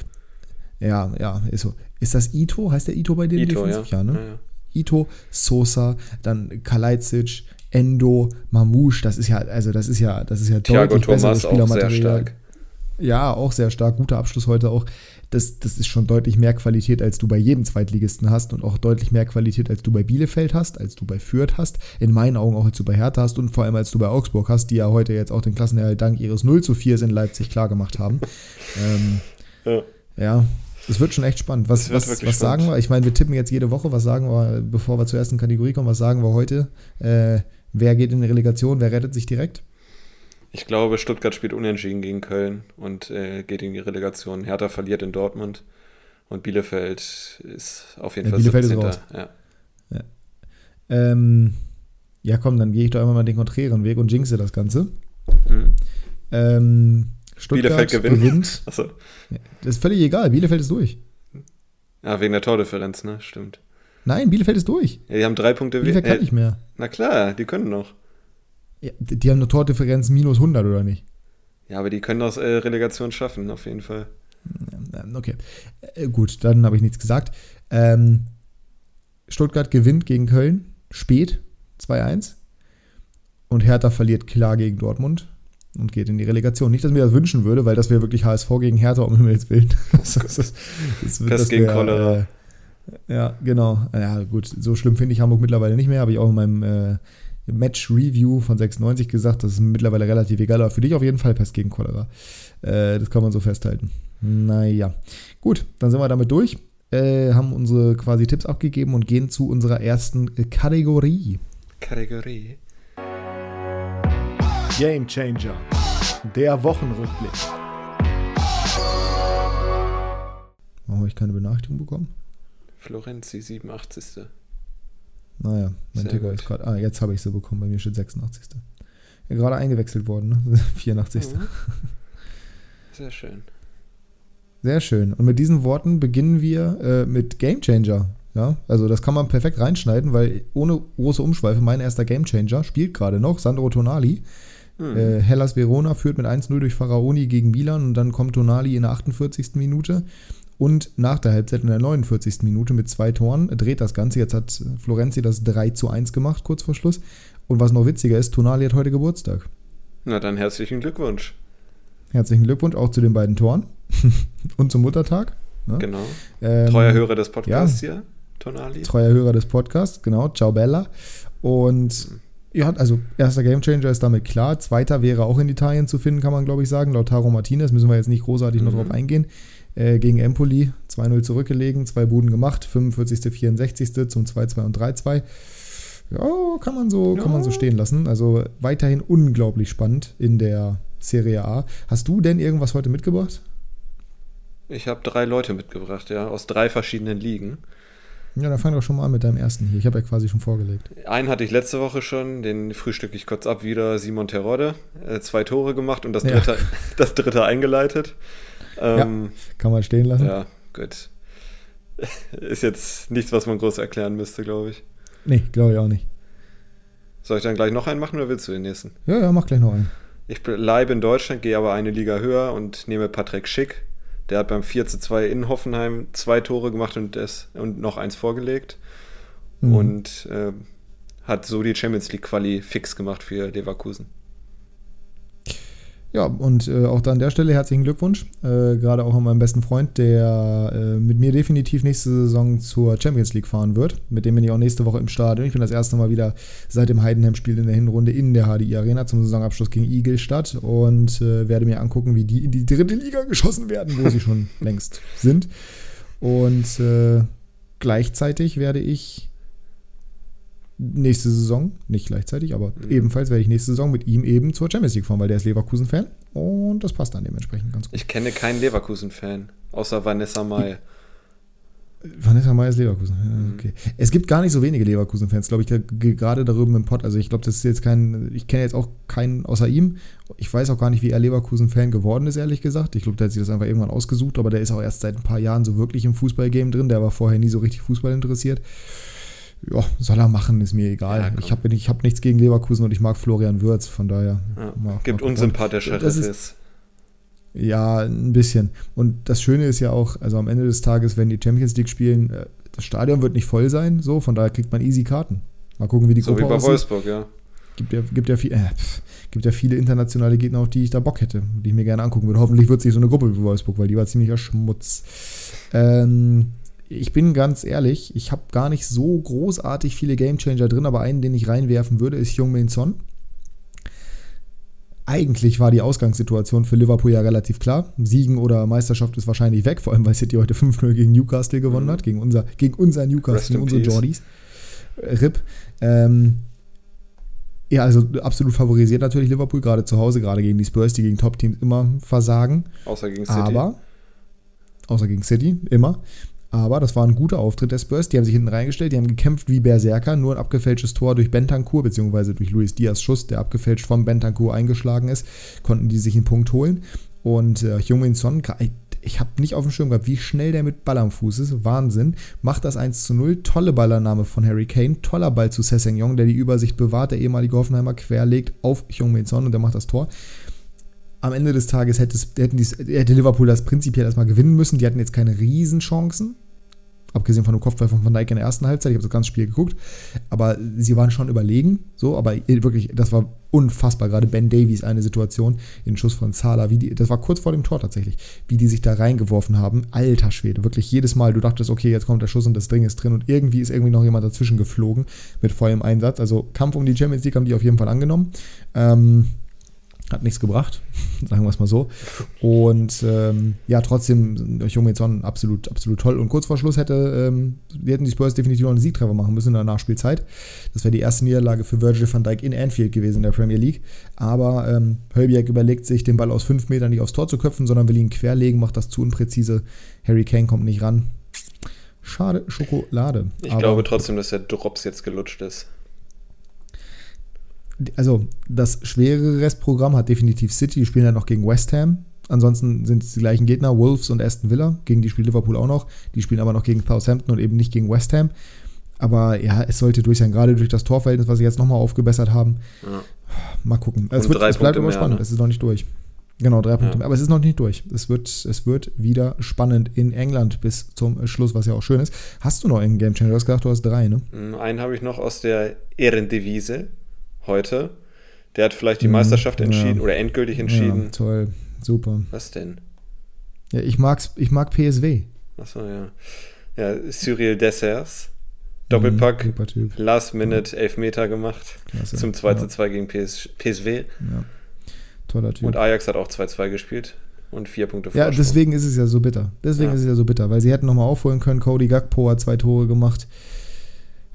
Ja, ja, ist so. Ist das Ito? Heißt der Ito bei denen Ito, ja. Ja, ne? Ja, ja. Ito, Sosa, dann Kalajdzic, Endo, Mamouche, das ist ja, also das ist ja, das ist ja Thiago deutlich besseres Thomas auch sehr stark. Ja, auch sehr stark. Guter Abschluss heute auch. Das, das ist schon deutlich mehr Qualität, als du bei jedem Zweitligisten hast und auch deutlich mehr Qualität, als du bei Bielefeld hast, als du bei Fürth hast. In meinen Augen auch, als du bei Hertha hast und vor allem, als du bei Augsburg hast, die ja heute jetzt auch den Klassenerhalt dank ihres 0 zu 4 in Leipzig klargemacht haben. ähm, ja. ja. Es wird schon echt spannend. Was, was, was spannend. sagen wir? Ich meine, wir tippen jetzt jede Woche. Was sagen wir, bevor wir zur ersten Kategorie kommen? Was sagen wir heute? Äh, wer geht in die Relegation? Wer rettet sich direkt? Ich glaube, Stuttgart spielt unentschieden gegen Köln und äh, geht in die Relegation. Hertha verliert in Dortmund und Bielefeld ist auf jeden ja, Fall Bielefeld 17. Ist raus. Ja. Ja. Ähm, ja, komm, dann gehe ich doch einmal mal den konträren Weg und jinxe das Ganze. Mhm. Ähm, Stuttgart Bielefeld gewinnt. gewinnt. Achso. Das ist völlig egal. Bielefeld ist durch. Ja, wegen der Tordifferenz, ne? Stimmt. Nein, Bielefeld ist durch. Ja, die haben drei Punkte weniger. Bielefeld kann nicht mehr. Na klar, die können noch. Ja, die haben eine Tordifferenz minus 100, oder nicht? Ja, aber die können das äh, Relegation schaffen, auf jeden Fall. Okay, äh, gut, dann habe ich nichts gesagt. Ähm, Stuttgart gewinnt gegen Köln, spät, 2-1. Und Hertha verliert klar gegen Dortmund und geht in die Relegation. Nicht, dass ich mir das wünschen würde, weil das wäre wirklich HSV gegen Hertha um Himmels Willen. das, das, das, das, Pest gegen Cholera. Äh, ja, genau. Ja, gut, so schlimm finde ich Hamburg mittlerweile nicht mehr. Habe ich auch in meinem äh, Match-Review von 96 gesagt, das ist mittlerweile relativ egal, aber für dich auf jeden Fall Pest gegen Cholera. Äh, das kann man so festhalten. Naja, gut, dann sind wir damit durch, äh, haben unsere quasi Tipps abgegeben und gehen zu unserer ersten Kategorie. Kategorie. Game Changer, der Wochenrückblick. Warum habe ich keine Benachrichtigung bekommen? Florenzi, 87. Naja, mein Ticker ist gerade. Ah, jetzt habe ich sie bekommen. Bei mir steht 86. Ja, gerade eingewechselt worden, ne? 84. Mhm. Sehr schön. Sehr schön. Und mit diesen Worten beginnen wir äh, mit Game Changer. Ja, also das kann man perfekt reinschneiden, weil ohne große Umschweife, mein erster Game Changer spielt gerade noch, Sandro Tonali. Mhm. Äh, Hellas Verona führt mit 1-0 durch Faraoni gegen Milan und dann kommt Tonali in der 48. Minute und nach der Halbzeit in der 49. Minute mit zwei Toren dreht das Ganze. Jetzt hat Florenzi das 3 zu 1 gemacht, kurz vor Schluss. Und was noch witziger ist, Tonali hat heute Geburtstag. Na dann herzlichen Glückwunsch. Herzlichen Glückwunsch auch zu den beiden Toren und zum Muttertag. Ne? Genau. Ähm, treuer Hörer des Podcasts ja, hier, Tonali. Treuer Hörer des Podcasts, genau. Ciao Bella. Und mhm. ja, also erster Gamechanger ist damit klar. Zweiter wäre auch in Italien zu finden, kann man glaube ich sagen. Lautaro Martinez, müssen wir jetzt nicht großartig mhm. noch drauf eingehen äh, gegen Empoli 2-0 zurückgelegen, zwei Buden gemacht, 45., 64. zum 2-2 und 3-2. Ja, kann man so, ja. kann man so stehen lassen. Also weiterhin unglaublich spannend in der Serie A. Hast du denn irgendwas heute mitgebracht? Ich habe drei Leute mitgebracht, ja, aus drei verschiedenen Ligen. Ja, dann fang doch schon mal an mit deinem ersten hier. Ich habe ja quasi schon vorgelegt. Einen hatte ich letzte Woche schon, den frühstücke ich kurz ab wieder, Simon Terodde. Äh, zwei Tore gemacht und das dritte, ja. das dritte eingeleitet. Ähm, ja, kann man stehen lassen. Ja, gut. Ist jetzt nichts, was man groß erklären müsste, glaube ich. Nee, glaube ich auch nicht. Soll ich dann gleich noch einen machen oder willst du den nächsten? Ja, ja, mach gleich noch einen. Ich bleibe in Deutschland, gehe aber eine Liga höher und nehme Patrick Schick. Der hat beim 4 zu 2 in Hoffenheim zwei Tore gemacht und, das, und noch eins vorgelegt. Mhm. Und äh, hat so die Champions League Quali fix gemacht für Leverkusen. Ja, und äh, auch da an der Stelle herzlichen Glückwunsch. Äh, Gerade auch an meinem besten Freund, der äh, mit mir definitiv nächste Saison zur Champions League fahren wird. Mit dem bin ich auch nächste Woche im Stadion. Ich bin das erste Mal wieder seit dem Heidenheim-Spiel in der Hinrunde in der HDI Arena zum Saisonabschluss gegen Igelstadt und äh, werde mir angucken, wie die in die dritte Liga geschossen werden, wo sie schon längst sind. Und äh, gleichzeitig werde ich nächste Saison, nicht gleichzeitig, aber mhm. ebenfalls werde ich nächste Saison mit ihm eben zur Champions League fahren, weil der ist Leverkusen-Fan und das passt dann dementsprechend ganz gut. Ich kenne keinen Leverkusen-Fan, außer Vanessa Mai. Vanessa Mai ist Leverkusen. Ja, okay. Es gibt gar nicht so wenige Leverkusen-Fans, glaube ich, gerade darüber im Pod. Also ich glaube, das ist jetzt kein, ich kenne jetzt auch keinen außer ihm. Ich weiß auch gar nicht, wie er Leverkusen-Fan geworden ist, ehrlich gesagt. Ich glaube, der hat sich das einfach irgendwann ausgesucht, aber der ist auch erst seit ein paar Jahren so wirklich im Fußballgame drin. Der war vorher nie so richtig Fußball interessiert ja, soll er machen, ist mir egal. Ja, ich habe ich hab nichts gegen Leverkusen und ich mag Florian Würz, von daher. Ja, mal, gibt mal unsympathischeres. Ja, ein bisschen. Und das Schöne ist ja auch, also am Ende des Tages, wenn die Champions League spielen, äh, das Stadion wird nicht voll sein, so, von daher kriegt man easy Karten. Mal gucken, wie die so Gruppe So wie bei aussieht. Wolfsburg, ja. Gibt ja, gibt ja, viel, äh, gibt ja viele internationale Gegner, auf die ich da Bock hätte, die ich mir gerne angucken würde. Hoffentlich wird es nicht so eine Gruppe wie Wolfsburg, weil die war ziemlicher Schmutz. Ähm, ich bin ganz ehrlich, ich habe gar nicht so großartig viele Gamechanger drin, aber einen, den ich reinwerfen würde, ist Jungmin Son. Eigentlich war die Ausgangssituation für Liverpool ja relativ klar. Siegen oder Meisterschaft ist wahrscheinlich weg, vor allem weil City heute 5-0 gegen Newcastle gewonnen mhm. hat, gegen unser, gegen unser Newcastle, unsere Jordis. Äh, RIP. Ähm, ja, also absolut favorisiert natürlich Liverpool, gerade zu Hause, gerade gegen die Spurs, die gegen Top-Teams immer versagen. Außer gegen City. Aber, außer gegen City, immer. Aber das war ein guter Auftritt der Spurs. Die haben sich hinten reingestellt, die haben gekämpft wie Berserker. Nur ein abgefälschtes Tor durch Bentancur, beziehungsweise durch Luis Diaz Schuss, der abgefälscht vom Bentancur eingeschlagen ist, konnten die sich einen Punkt holen. Und äh, Jungmin Son, ich habe nicht auf dem Schirm gehabt, wie schnell der mit Ball am Fuß ist. Wahnsinn. Macht das 1 zu 0. Tolle Ballername von Harry Kane. Toller Ball zu Sessegnon, der die Übersicht bewahrt. Der ehemalige Hoffenheimer querlegt auf Jungmin Son und der macht das Tor am Ende des Tages hätte, hätten die, hätte Liverpool das prinzipiell erstmal gewinnen müssen. Die hatten jetzt keine Riesenchancen. Abgesehen von dem Kopfball von Van Dijk in der ersten Halbzeit. Ich habe das ganze Spiel geguckt. Aber sie waren schon überlegen. So, aber wirklich, das war unfassbar. Gerade Ben Davies eine Situation, den Schuss von Zala. Wie die, das war kurz vor dem Tor tatsächlich. Wie die sich da reingeworfen haben. Alter Schwede. Wirklich jedes Mal. Du dachtest, okay, jetzt kommt der Schuss und das Ding ist drin. Und irgendwie ist irgendwie noch jemand dazwischen geflogen mit vollem Einsatz. Also Kampf um die Champions League haben die auf jeden Fall angenommen. Ähm, hat nichts gebracht, sagen wir es mal so. Und ähm, ja, trotzdem, Jungmezon absolut, absolut toll. Und kurz vor Schluss hätte, ähm, hätten die Spurs definitiv noch einen Siegtreffer machen müssen in der Nachspielzeit. Das wäre die erste Niederlage für Virgil van Dijk in Anfield gewesen in der Premier League. Aber ähm, Hölbiak überlegt sich, den Ball aus fünf Metern nicht aufs Tor zu köpfen, sondern will ihn querlegen, macht das zu unpräzise. Harry Kane kommt nicht ran. Schade, Schokolade. Ich Aber glaube trotzdem, dass der Drops jetzt gelutscht ist also das schwere Restprogramm hat definitiv City, die spielen ja noch gegen West Ham. Ansonsten sind es die gleichen Gegner, Wolves und Aston Villa, gegen die spielt Liverpool auch noch. Die spielen aber noch gegen Southampton und eben nicht gegen West Ham. Aber ja, es sollte durch sein, gerade durch das Torverhältnis, was sie jetzt nochmal aufgebessert haben. Ja. Mal gucken. Es, wird, es bleibt immer spannend, ne? es ist noch nicht durch. Genau, drei Punkte. Ja. Aber es ist noch nicht durch. Es wird, es wird wieder spannend in England bis zum Schluss, was ja auch schön ist. Hast du noch einen Game Changer? Du hast gesagt, du hast drei, ne? Mm, einen habe ich noch aus der Ehrendevise heute. Der hat vielleicht die mhm. Meisterschaft entschieden ja. oder endgültig entschieden. Ja, toll, super. Was denn? Ja, ich mag's, ich mag PSW. Achso, ja. Ja, Cyril Dessers. Doppelpack, mhm, Last Minute Elfmeter gemacht. Klasse. Zum 2 zu 2 gegen PS, PSW. Ja. Toller Typ. Und Ajax hat auch 2-2 gespielt und vier Punkte Vorsprung. Ja, deswegen ist es ja so bitter. Deswegen ja. ist es ja so bitter, weil sie hätten nochmal aufholen können. Cody Gagpo hat zwei Tore gemacht.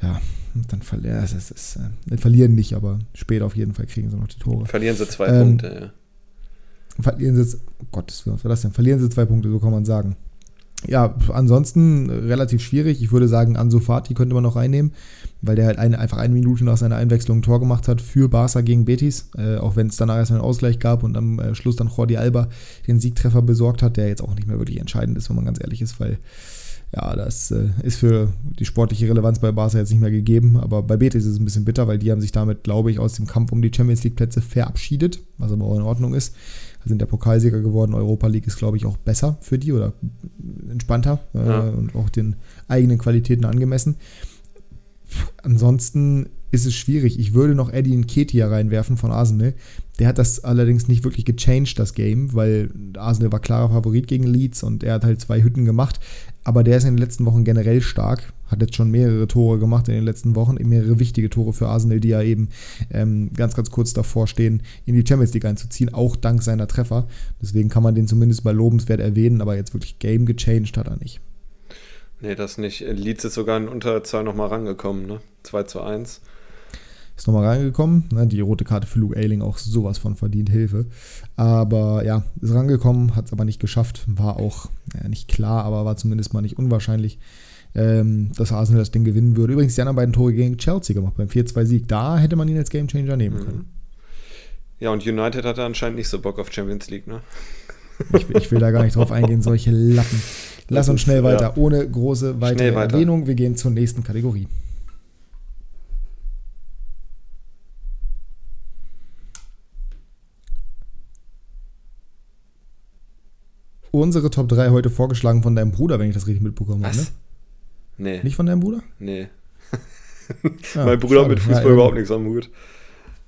Ja, dann verlieren, es ist, äh, verlieren nicht, aber später auf jeden Fall kriegen sie noch die Tore. Verlieren sie zwei ähm, Punkte, ja. Verlieren sie, oh Gottes Willen, was war das denn? Verlieren sie zwei Punkte, so kann man sagen. Ja, ansonsten relativ schwierig. Ich würde sagen, Ansu Fati könnte man noch reinnehmen, weil der halt eine, einfach eine Minute nach seiner Einwechslung ein Tor gemacht hat für Barca gegen Betis, äh, auch wenn es danach erstmal einen Ausgleich gab und am äh, Schluss dann Jordi Alba den Siegtreffer besorgt hat, der jetzt auch nicht mehr wirklich entscheidend ist, wenn man ganz ehrlich ist, weil ja, das äh, ist für die sportliche Relevanz bei Barca jetzt nicht mehr gegeben. Aber bei Betis ist es ein bisschen bitter, weil die haben sich damit, glaube ich, aus dem Kampf um die Champions League-Plätze verabschiedet, was aber auch in Ordnung ist. Sind der Pokalsieger geworden. Europa League ist, glaube ich, auch besser für die oder entspannter äh, ja. und auch den eigenen Qualitäten angemessen. Ansonsten ist es schwierig. Ich würde noch Eddie Nketiah reinwerfen von Arsenal. Der hat das allerdings nicht wirklich gechanged, das Game, weil Arsenal war klarer Favorit gegen Leeds und er hat halt zwei Hütten gemacht. Aber der ist in den letzten Wochen generell stark, hat jetzt schon mehrere Tore gemacht in den letzten Wochen, mehrere wichtige Tore für Arsenal, die ja eben ähm, ganz, ganz kurz davor stehen, in die Champions League einzuziehen, auch dank seiner Treffer. Deswegen kann man den zumindest bei lobenswert erwähnen, aber jetzt wirklich Game gechanged hat er nicht. Nee, das nicht. Leeds ist sogar in Unterzahl nochmal rangekommen, ne? 2 zu 1 ist nochmal reingekommen. Ne? Die rote Karte für Luke Ayling auch sowas von verdient Hilfe. Aber ja, ist rangekommen, hat es aber nicht geschafft. War auch ja, nicht klar, aber war zumindest mal nicht unwahrscheinlich, ähm, dass Arsenal das Ding gewinnen würde. Übrigens die anderen beiden Tore gegen Chelsea gemacht beim 4-2-Sieg. Da hätte man ihn als Gamechanger nehmen mhm. können. Ja, und United hatte anscheinend nicht so Bock auf Champions League, ne? Ich, ich will da gar nicht drauf eingehen, solche Lappen. Lass uns schnell weiter, ja. ohne große weitere weiter. Erwähnung. Wir gehen zur nächsten Kategorie. Unsere Top 3 heute vorgeschlagen von deinem Bruder, wenn ich das richtig mitbekommen habe. Ne? Nee. Nicht von deinem Bruder? Nee. ja, mein Bruder schade. mit Fußball ja, überhaupt nichts am Hut.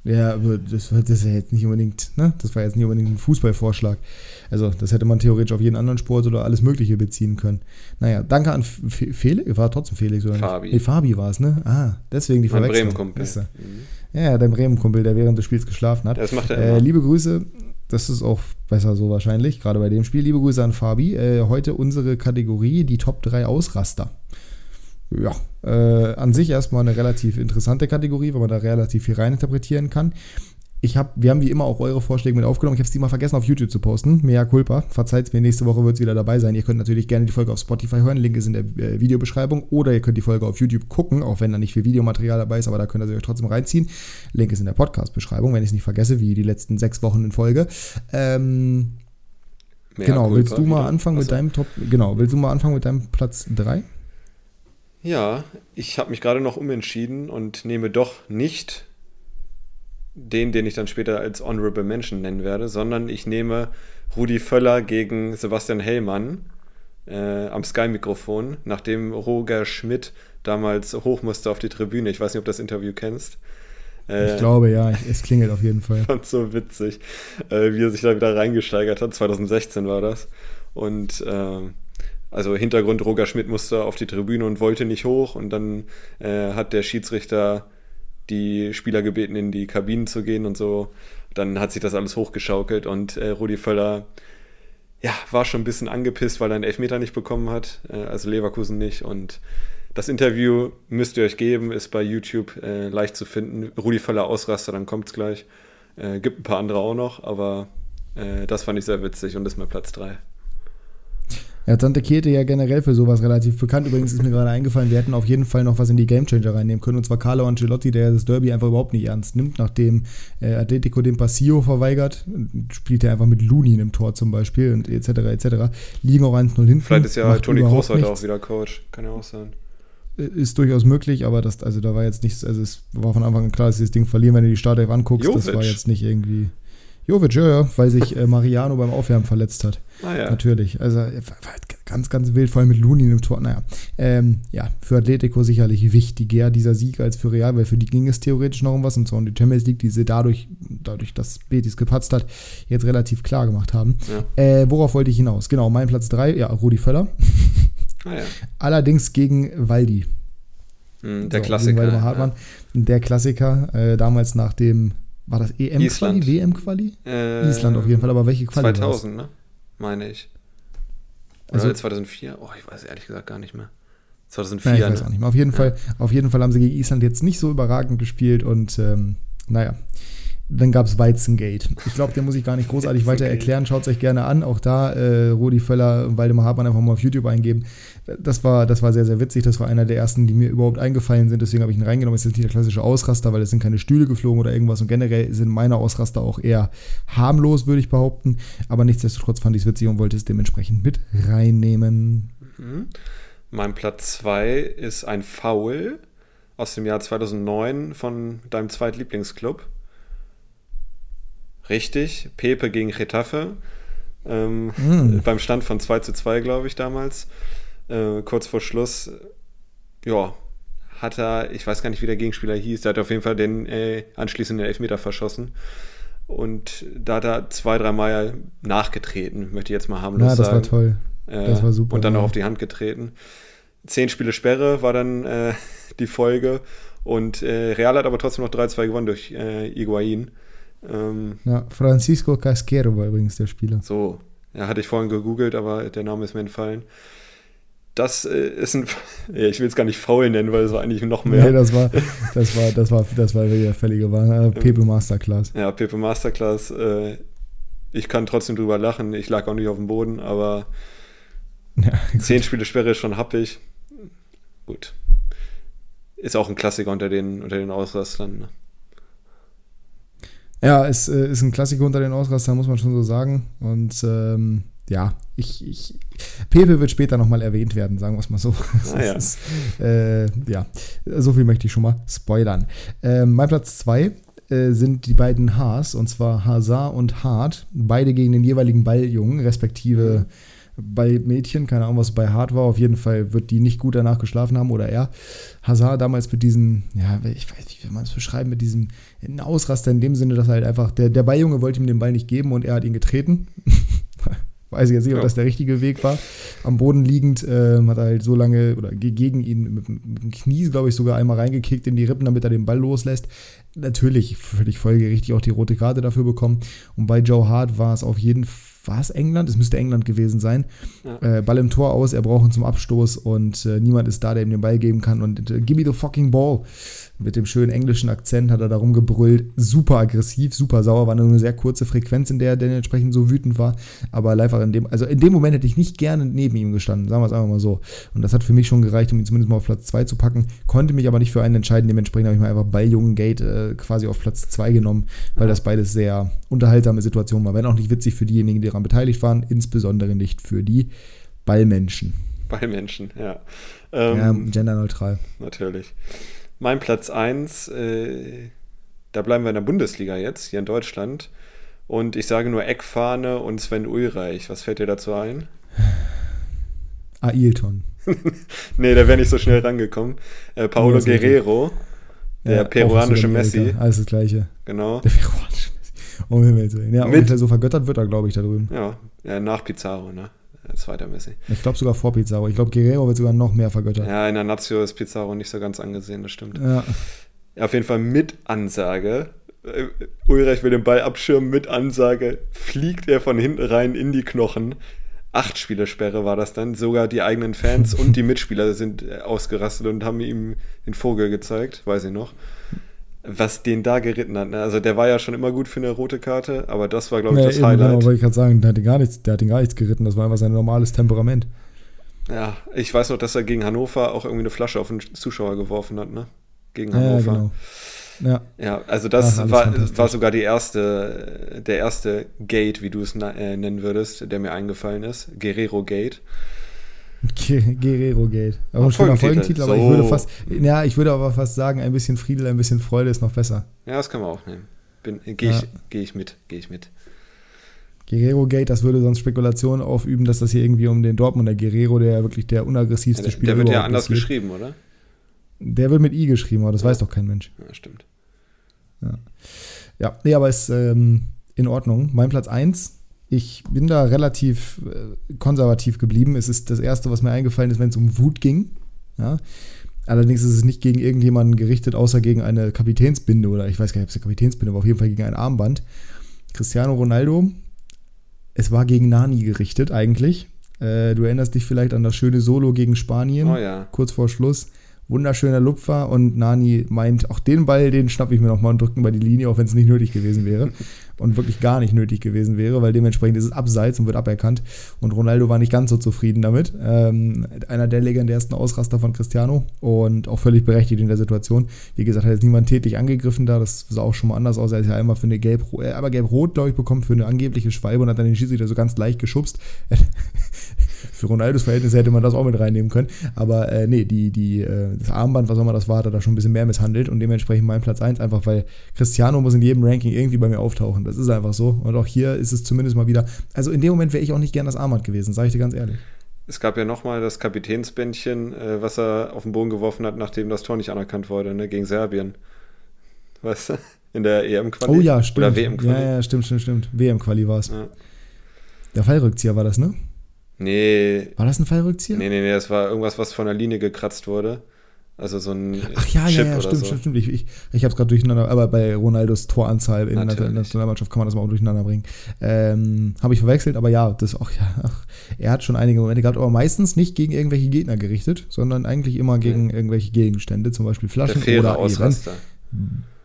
Ja, aber das, das ist ja jetzt nicht unbedingt, ne? Das war jetzt nicht unbedingt ein Fußballvorschlag. Also, das hätte man theoretisch auf jeden anderen Sport oder alles Mögliche beziehen können. Naja, danke an F Felix, war trotzdem Felix, oder Fabi. nicht? Nee, Fabi war es, ne? Ah, deswegen die Mein Verwechslung. Bremen-Kumpel. Mhm. Ja, dein Bremen-Kumpel, der während des Spiels geschlafen hat. Das macht er Äh, immer. liebe Grüße, das ist auch besser so wahrscheinlich, gerade bei dem Spiel. Liebe Grüße an Fabi. Äh, heute unsere Kategorie, die Top 3 Ausraster. Ja, äh, an sich erstmal eine relativ interessante Kategorie, weil man da relativ viel reininterpretieren kann. Ich hab, wir haben wie immer auch eure Vorschläge mit aufgenommen. Ich habe es diesmal vergessen auf YouTube zu posten. Mea culpa. Verzeiht mir, nächste Woche wird es wieder dabei sein. Ihr könnt natürlich gerne die Folge auf Spotify hören. Link ist in der äh, Videobeschreibung. Oder ihr könnt die Folge auf YouTube gucken, auch wenn da nicht viel Videomaterial dabei ist, aber da könnt ihr sie euch trotzdem reinziehen. Link ist in der Podcast-Beschreibung, wenn ich es nicht vergesse, wie die letzten sechs Wochen in Folge. Ähm, genau, culpa willst du mal wieder. anfangen mit deinem Top. Genau, willst du mal anfangen mit deinem Platz 3? Ja, ich habe mich gerade noch umentschieden und nehme doch nicht den, den ich dann später als Honorable Mention nennen werde, sondern ich nehme Rudi Völler gegen Sebastian Hellmann äh, am Sky-Mikrofon, nachdem Roger Schmidt damals hoch musste auf die Tribüne. Ich weiß nicht, ob du das Interview kennst. Äh, Ich glaube, ja, es klingelt auf jeden Fall. fand so witzig, äh, wie er sich da wieder reingesteigert hat. 2016 war das. Und äh, also Hintergrund, Roger Schmidt musste auf die Tribüne und wollte nicht hoch. Und dann äh, hat der Schiedsrichter die Spieler gebeten, in die Kabinen zu gehen und so. Dann hat sich das alles hochgeschaukelt und äh, Rudi Völler ja, war schon ein bisschen angepisst, weil er einen Elfmeter nicht bekommen hat, äh, also Leverkusen nicht. Und das Interview müsst ihr euch geben, ist bei YouTube äh, leicht zu finden. Rudi Völler Ausraster, dann kommt's gleich. Äh, gibt ein paar andere auch noch, aber äh, das fand ich sehr witzig und ist mein Platz 3. Ja, Tante Kete ja generell für sowas relativ bekannt. Übrigens ist mir gerade eingefallen, wir hätten auf jeden Fall noch was in die Gamechanger reinnehmen können. Und zwar Carlo Ancelotti, der das Derby einfach überhaupt nicht ernst nimmt, nachdem äh, Atletico den Passillo verweigert. Spielt er einfach mit Lunin im Tor zum Beispiel und etc. etc. Liegen auch 1-0 hinten. Vielleicht ist ja Toni Kroos heute nichts. auch wieder Coach. Kann ja auch sein. Ist durchaus möglich, aber das, also da war jetzt nichts, also es war von Anfang an klar, dass sie das Ding verlieren, wenn du die Startelf anguckst. Das Jovic. war jetzt nicht irgendwie. Jovic, ja, ja, weil sich äh, Mariano beim Aufwärmen verletzt hat. Naja, Natürlich. Also äh, war halt ganz, ganz wild, vor allem mit Lunin im Tor. Naja, ähm, ja, für Atletico sicherlich wichtiger dieser Sieg als für Real, weil für die ging es theoretisch noch um was und zwar um die Champions League, die sie dadurch, dadurch, dass Betis gepatzt hat, jetzt relativ klar gemacht haben. ja. Äh, worauf wollte ich hinaus? Genau, mein Platz 3, ja, Rudi Völler. naja. Allerdings gegen Waldi. Hm, der So, Klassiker. Hartmann. Der Klassiker, äh, damals nach dem, war das EM-Quali. WM-Quali? Äh, Island auf jeden Fall, aber welche Quali war's? 2000, ne? Meine ich. Oder Also- 2004? Oh, ich weiß ehrlich gesagt gar nicht mehr. 2004, Ja, ich weiß ne? auch nicht mehr. Auf jeden, Ja. Fall, auf jeden Fall haben sie gegen Island jetzt nicht so überragend gespielt und ähm, naja, dann gab es Weizengate. Ich glaube, den muss ich gar nicht großartig weiter erklären. Schaut es euch gerne an. Auch da äh, Rudi Völler und Waldemar Hartmann einfach mal auf YouTube eingeben. Das war, das war sehr, sehr witzig. Das war einer der ersten, die mir überhaupt eingefallen sind. Deswegen habe ich ihn reingenommen. Es ist jetzt nicht der klassische Ausraster, weil es sind keine Stühle geflogen oder irgendwas. Und generell sind meine Ausraster auch eher harmlos, würde ich behaupten. Aber nichtsdestotrotz fand ich es witzig und wollte es dementsprechend mit reinnehmen. Mhm. Mein Platz 2 ist ein Foul aus dem Jahr 2009 von deinem Zweitlieblingsclub. Richtig, Pepe gegen Getafe. Ähm, Mm. Beim Stand von 2 zu 2, glaube ich, damals. Äh, kurz vor Schluss, ja, hat er, ich weiß gar nicht, wie der Gegenspieler hieß, der hat auf jeden Fall den äh, anschließenden Elfmeter verschossen. Und da hat er zwei, dreimal nachgetreten, möchte ich jetzt mal harmlos Ja, das sagen. war toll. Äh, Das war super, Und dann auch auf die Hand getreten. Zehn Spiele Sperre war dann äh, die Folge. Und äh, Real hat aber trotzdem noch 3-2 gewonnen durch äh, Higuain. Ähm, Ja, Francisco Casquero war übrigens der Spieler. so, ja, hatte ich vorhin gegoogelt, aber der Name ist mir entfallen. Das äh, ist ein, ja, ich will es gar nicht faul nennen, weil es war eigentlich noch mehr. Nee, das war, das war, das war, das war wieder völlige Wahr. Äh, Pepe Masterclass. Ja, Pepe Masterclass. Äh, ich kann trotzdem drüber lachen. Ich lag auch nicht auf dem Boden, aber Ja, zehn Spiele Sperre ist schon happig. Gut. Ist auch ein Klassiker unter den, unter den Ausrastern. Ne? Ja es äh, ist ein Klassiker unter den Ausrastern, muss man schon so sagen. Und ähm, ja, ich, ich, Pepe wird später nochmal erwähnt werden, sagen wir es mal so. Ah, ja. ist, äh, ja, so viel möchte ich schon mal spoilern. Ähm, mein Platz 2 äh, sind die beiden Haas, und zwar Hazard und Hart, beide gegen den jeweiligen Balljungen, respektive bei Mädchen, keine Ahnung, was bei Hart war, auf jeden Fall wird die nicht gut danach geschlafen haben oder er. Hazard damals mit diesem, ja, ich weiß nicht, wie man es beschreiben, mit diesem Ausraster in dem Sinne, dass er halt einfach, der, der Balljunge wollte ihm den Ball nicht geben und er hat ihn getreten. weiß ich jetzt nicht, ob das der richtige Weg war. Am Boden liegend äh, hat er halt so lange oder gegen ihn mit, mit dem Knie, glaube ich, sogar einmal reingekickt in die Rippen, damit er den Ball loslässt. Natürlich völlig folgerichtig auch die rote Karte dafür bekommen. Und bei Joe Hart war es auf jeden Fall war es England? Es müsste England gewesen sein. Ja. Äh, Ball im Tor aus, er braucht ihn zum Abstoß und äh, niemand ist da, der ihm den Ball geben kann. Und äh, give me the fucking ball. Mit dem schönen englischen Akzent hat er darum gebrüllt. Super aggressiv, super sauer. War nur eine sehr kurze Frequenz, in der er dann entsprechend so wütend war. Aber live in dem, also in dem Moment hätte ich nicht gerne neben ihm gestanden, sagen wir es einfach mal so. Und das hat für mich schon gereicht, um ihn zumindest mal auf Platz 2 zu packen. Konnte mich aber nicht für einen entscheiden. Dementsprechend habe ich mal einfach bei Jungen Gate äh, quasi auf Platz 2 genommen, weil das beides sehr unterhaltsame Situationen war. Wenn auch nicht witzig für diejenigen, die daran beteiligt waren, insbesondere nicht für die Ballmenschen. Ballmenschen, ja. Ähm, ja, genderneutral. Natürlich. Mein Platz 1, äh, da bleiben wir in der Bundesliga jetzt, hier in Deutschland. Und ich sage nur Eckfahne und Sven Ulreich. Was fällt dir dazu ein? Ailton. nee, der wäre nicht so schnell rangekommen. Äh, Paulo ja, Guerrero, der ja, peruanische Messi. Alles das Gleiche. Genau. Der peruanische Messi. Um Himmels Willen. Ja, Mit, so vergöttert wird er, glaube ich, da drüben. Ja, ja nach Pizarro, ne? Zweiter Messi. Ich glaube sogar vor Pizarro. Ich glaube, Guerrero wird sogar noch mehr vergöttert. Ja, in der Nazio ist Pizarro nicht so ganz angesehen, das stimmt. Ja. Auf jeden Fall mit Ansage. Äh, Ulreich will den Ball abschirmen mit Ansage. Fliegt er von hinten rein in die Knochen. Acht Spielersperre war das dann. Sogar die eigenen Fans und die Mitspieler sind äh, ausgerastet und haben ihm den Vogel gezeigt, weiß ich noch was den da geritten hat. Ne? Also der war ja schon immer gut für eine rote Karte, aber das war, glaube ich, ja, das eben, Highlight. Genau, wollte ich gerade sagen, der hat, ihn gar nichts, der hat ihn gar nichts geritten, das war einfach sein normales Temperament. Ja, ich weiß noch, dass er gegen Hannover auch irgendwie eine Flasche auf den Zuschauer geworfen hat, ne? Gegen Hannover. Ja, genau. Ja. ja, also das Ach, war, war sogar die erste, der erste Gate, wie du es äh, nennen würdest, der mir eingefallen ist. Guerrero Gate. Guerrero Gate. Aber ein schöner Folgentitel, aber so. ich würde fast, ja, ich würde aber fast sagen, ein bisschen Friedel, ein bisschen Freude ist noch besser. Ja, das kann man auch nehmen. Gehe ich, geh ich mit, gehe ich mit. Guerrero Gate, das würde sonst Spekulationen aufüben, dass das hier irgendwie um den Dortmunder Guerrero, der ja wirklich der unaggressivste ja, der, Spieler ist. Der wird ja anders passiert. geschrieben, oder? Der wird mit I geschrieben, aber das ja. weiß doch kein Mensch. Ja, stimmt. Ja, ja nee, aber ist ähm, in Ordnung. Mein Platz 1 ich bin da relativ äh, konservativ geblieben. Es ist das Erste, was mir eingefallen ist, wenn es um Wut ging. Ja? Allerdings ist es nicht gegen irgendjemanden gerichtet, außer gegen eine Kapitänsbinde oder ich weiß gar nicht, ob es eine Kapitänsbinde war, auf jeden Fall gegen ein Armband. Cristiano Ronaldo, es war gegen Nani gerichtet eigentlich. Äh, du erinnerst dich vielleicht an das schöne Solo gegen Spanien, oh ja. kurz vor Schluss wunderschöner Lupfer und Nani meint, auch den Ball, den schnappe ich mir nochmal und drücke ihn bei die Linie, auch wenn es nicht nötig gewesen wäre und wirklich gar nicht nötig gewesen wäre, weil dementsprechend ist es abseits und wird aberkannt und Ronaldo war nicht ganz so zufrieden damit. Ähm, einer der legendärsten Ausraster von Cristiano und auch völlig berechtigt in der Situation. Wie gesagt, hat jetzt niemand tätig angegriffen da, das sah auch schon mal anders aus. Er ist ja einmal für eine gelb, äh, aber gelb-rot, glaube ich, bekommen für eine angebliche Schwalbe und hat dann den Schiedsrichter so ganz leicht geschubst. Für Ronaldos Verhältnisse hätte man das auch mit reinnehmen können. Aber äh, nee, die, die, äh, das Armband, was auch immer das war, hat er da schon ein bisschen mehr misshandelt und dementsprechend mein Platz 1, einfach weil Cristiano muss in jedem Ranking irgendwie bei mir auftauchen. Das ist einfach so. Und auch hier ist es zumindest mal wieder. Also in dem Moment wäre ich auch nicht gern das Armband gewesen, sage ich dir ganz ehrlich. Es gab ja nochmal das Kapitänsbändchen, äh, was er auf den Boden geworfen hat, nachdem das Tor nicht anerkannt wurde, ne, gegen Serbien. Weißt du? In der EM-Quali. Oh ja, stimmt. Oder WM-Quali. Ja, ja, stimmt, stimmt, stimmt. WM-Quali war es. Ja. Der Fallrückzieher war das, ne? Nee. War das ein Fallrückzieher? Nee, nee, nee, das war irgendwas, was von der Linie gekratzt wurde. Also so ein Ach ja, Chip ja, ja, stimmt, so. stimmt, stimmt. Ich, ich, ich habe es gerade durcheinander, aber bei Ronaldos Toranzahl in Natürlich. der Nationalmannschaft kann man das mal auch durcheinander bringen. Ähm, habe ich verwechselt, aber ja, das auch, ja, ach, er hat schon einige Momente gehabt, aber meistens nicht gegen irgendwelche Gegner gerichtet, sondern eigentlich immer gegen ja. irgendwelche Gegenstände, zum Beispiel Flaschen der oder Ausraster.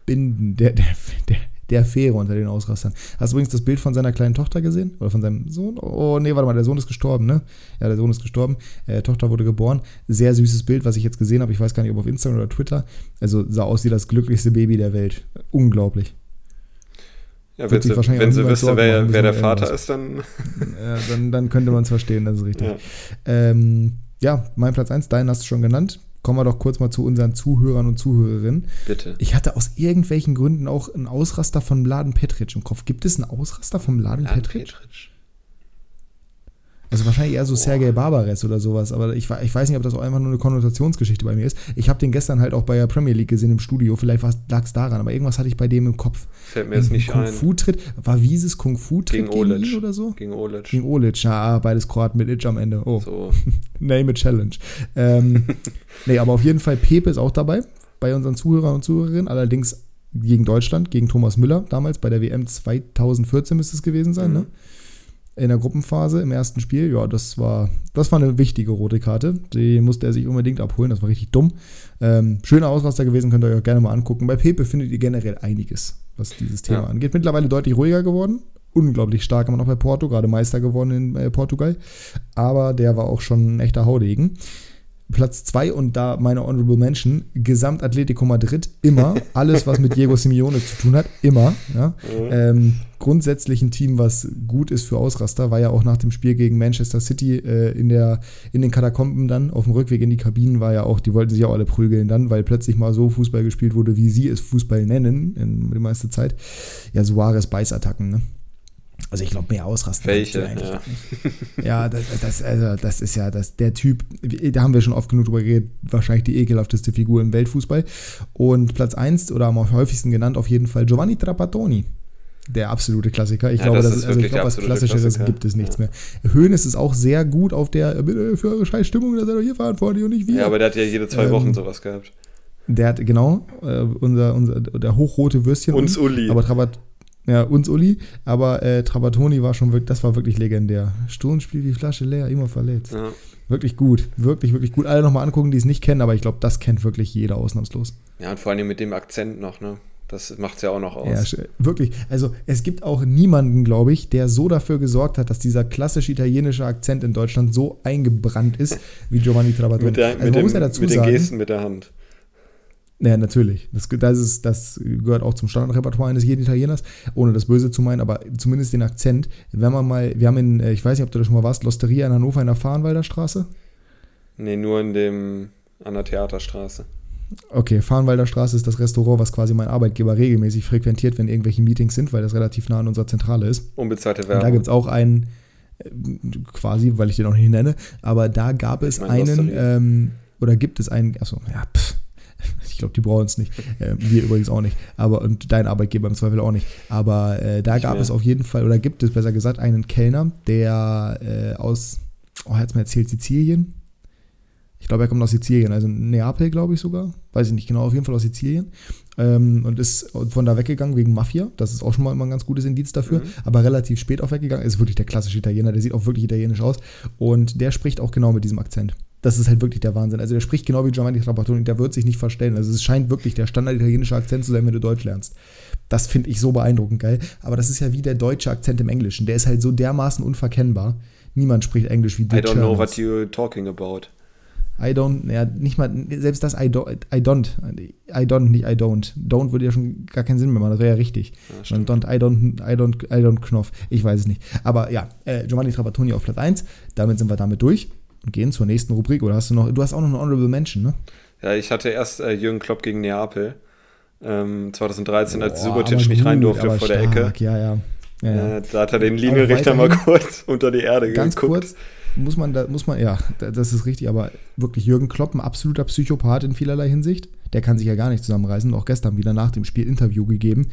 Binden, der, der, der, der Fähre unter den Ausrastern. Hast du übrigens das Bild von seiner kleinen Tochter gesehen? Oder von seinem Sohn? Oh, nee, warte mal, der Sohn ist gestorben, ne? Ja, der Sohn ist gestorben. Äh, Tochter wurde geboren. Sehr süßes Bild, was ich jetzt gesehen habe. Ich weiß gar nicht, ob auf Instagram oder Twitter. Also sah aus wie das glücklichste Baby der Welt. Unglaublich. Ja, wenn sie, wenn sie wüsste, wer, wer der Vater ist, dann. Ja, dann, dann könnte man es verstehen, das ist richtig. Ja, ähm, ja mein Platz 1, deinen hast du schon genannt kommen wir doch kurz mal zu unseren Zuhörern und Zuhörerinnen. Bitte. Ich hatte aus irgendwelchen Gründen auch einen Ausraster von Laden Petric im Kopf. Gibt es einen Ausraster vom Laden, Laden Petric? Petric? Also wahrscheinlich eher so Sergei Barbares oder sowas, aber ich, ich weiß nicht, ob das auch einfach nur eine Konnotationsgeschichte bei mir ist. Ich habe den gestern halt auch bei der Premier League gesehen im Studio, vielleicht lag es daran, aber irgendwas hatte ich bei dem im Kopf. Fällt mir jetzt nicht Kung ein. Fu-Tritt, war Wieses Kung Fu-Tritt Gegen Olic. ihn oder so? Gegen Olic. Gegen Olic, ja, beides Kroaten mit Itch am Ende. Oh, So. name a challenge. Ähm, nee, aber auf jeden Fall Pepe ist auch dabei, bei unseren Zuhörern und Zuhörerinnen, allerdings gegen Deutschland, gegen Thomas Müller, damals bei der WM 2014 müsste es gewesen sein, Mhm. ne? In der Gruppenphase im ersten Spiel, ja, das war, das war eine wichtige rote Karte. Die musste er sich unbedingt abholen, das war richtig dumm. Ähm, schöner Ausraster gewesen, könnt ihr euch auch gerne mal angucken. Bei Pepe findet ihr generell einiges, was dieses Thema Ja. angeht. Mittlerweile deutlich ruhiger geworden. Unglaublich stark immer noch bei Porto, gerade Meister geworden in äh, Portugal. Aber der war auch schon ein echter Haudegen. Platz 2 und da meine Honorable Mention, Gesamt Atletico Madrid, immer. Alles, was mit Diego Simeone zu tun hat, immer. Ja. Ähm, grundsätzlich ein Team, was gut ist für Ausraster, war ja auch nach dem Spiel gegen Manchester City äh, in, der, in den Katakomben dann, auf dem Rückweg in die Kabinen, war ja auch, die wollten sich auch alle prügeln dann, weil plötzlich mal so Fußball gespielt wurde, wie sie es Fußball nennen, in die meiste Zeit. Ja, Suarez Beißattacken, ne? Also ich glaube, mehr ausrasten. Welche? eigentlich Ja. ja, das, das, also, das ist ja das, der Typ, da haben wir schon oft genug drüber geredet, wahrscheinlich die ekelhafteste Figur im Weltfußball. Und Platz 1 oder am häufigsten genannt auf jeden Fall Giovanni Trapattoni. Der absolute Klassiker. Ich Ja, glaube, das das ist also ich glaube, was Klassischeres Klassiker. gibt es nichts Ja. mehr. Hoeneß ist auch sehr gut auf der, äh, bitte für eure scheiß Stimmung, da seid ihr hier verantwortlich und nicht wir. ja, aber der hat ja jede zwei Ähm, Wochen sowas gehabt. der hat, genau, äh, unser, unser, der hochrote Würstchen. Uns Uli. Aber Trabat, ja, uns Uli, aber äh, Trapattoni war schon wirklich, das war wirklich legendär. Sturm spielt die Flasche leer, immer verletzt. Ja. Wirklich gut, wirklich, wirklich gut. Alle nochmal angucken, die es nicht kennen, aber ich glaube, das kennt wirklich jeder ausnahmslos. ja, und vor allem mit dem Akzent noch, ne? Das macht's ja auch noch aus. Ja, wirklich. Also es gibt auch niemanden, glaube ich, der so dafür gesorgt hat, dass dieser klassische italienische Akzent in Deutschland so eingebrannt ist wie Giovanni Trapattoni. mit, der, also mit, dem, muss ja dazu mit den Gesten mit der Hand. Ja, natürlich. Das, das, ist, das gehört auch zum Standardrepertoire eines jeden Italieners, ohne das Böse zu meinen, aber zumindest den Akzent. Wenn man mal, wir haben in, äh, ich weiß nicht, ob du da schon mal warst, Losteria in Hannover in der Fahrenwalder Straße. Nee, nur in dem, an der Theaterstraße. Okay, Fahrenwalder Straße ist das Restaurant, was quasi mein Arbeitgeber regelmäßig frequentiert, wenn irgendwelche Meetings sind, weil das relativ nah an unserer Zentrale ist. Unbezahlte Und da Werbung. gibt es auch einen, äh, quasi, weil ich den auch nicht nenne, aber da gab es Ich mein, einen, ähm, oder gibt es einen, achso, ja, pff, ich glaube, die brauchen es nicht. Äh, wir übrigens auch nicht. Aber, und dein Arbeitgeber im Zweifel auch nicht. Aber äh, da Nicht gab mehr. es auf jeden Fall, oder gibt es besser gesagt, einen Kellner, der äh, aus, oh, er hat mir erzählt, Sizilien. Ich glaube, er kommt aus Sizilien, also Neapel, glaube ich sogar. Weiß ich nicht genau, auf jeden Fall aus Sizilien. Ähm, und ist von da weggegangen wegen Mafia. Das ist auch schon mal immer ein ganz gutes Indiz dafür. Mhm. Aber relativ spät auch weggegangen. Ist wirklich der klassische Italiener, der sieht auch wirklich italienisch aus. Und der spricht auch genau mit diesem Akzent. Das ist halt wirklich der Wahnsinn. Also der spricht genau wie Giovanni Trapattoni, der wird sich nicht verstellen. Also es scheint wirklich der standard italienische Akzent zu sein, wenn du Deutsch lernst. Das finde ich so beeindruckend geil. Aber das ist ja wie der deutsche Akzent im Englischen. Der ist halt so dermaßen unverkennbar. Niemand spricht Englisch wie I die don't know Germans. what you're talking about. I don't, ja, nicht mal, selbst das I don't, I don't, I don't, nicht I don't. Don't würde ja schon gar keinen Sinn mehr machen, das wäre ja richtig. Ja, don't, I don't, I don't, I don't Knopf. Ich weiß es nicht. Aber ja, äh, Giovanni Trapattoni auf Platz 1. Damit sind wir damit durch gehen zur nächsten Rubrik. Oder hast du noch, du hast auch noch eine Honorable Mention, ne? Ja, ich hatte erst äh, Jürgen Klopp gegen Neapel. Ähm, 2013, als Boah, Subotic nicht rein durfte vor der stark, Ecke. Ja, ja. ja, ja. Äh, da hat er den Linienrichter mal kurz unter die Erde Ganz geguckt. kurz, muss man, da, muss man, ja, da- das ist richtig, aber wirklich Jürgen Klopp, ein absoluter Psychopath in vielerlei Hinsicht. Der kann sich ja gar nicht zusammenreißen. Auch gestern wieder nach dem Spiel Interview gegeben.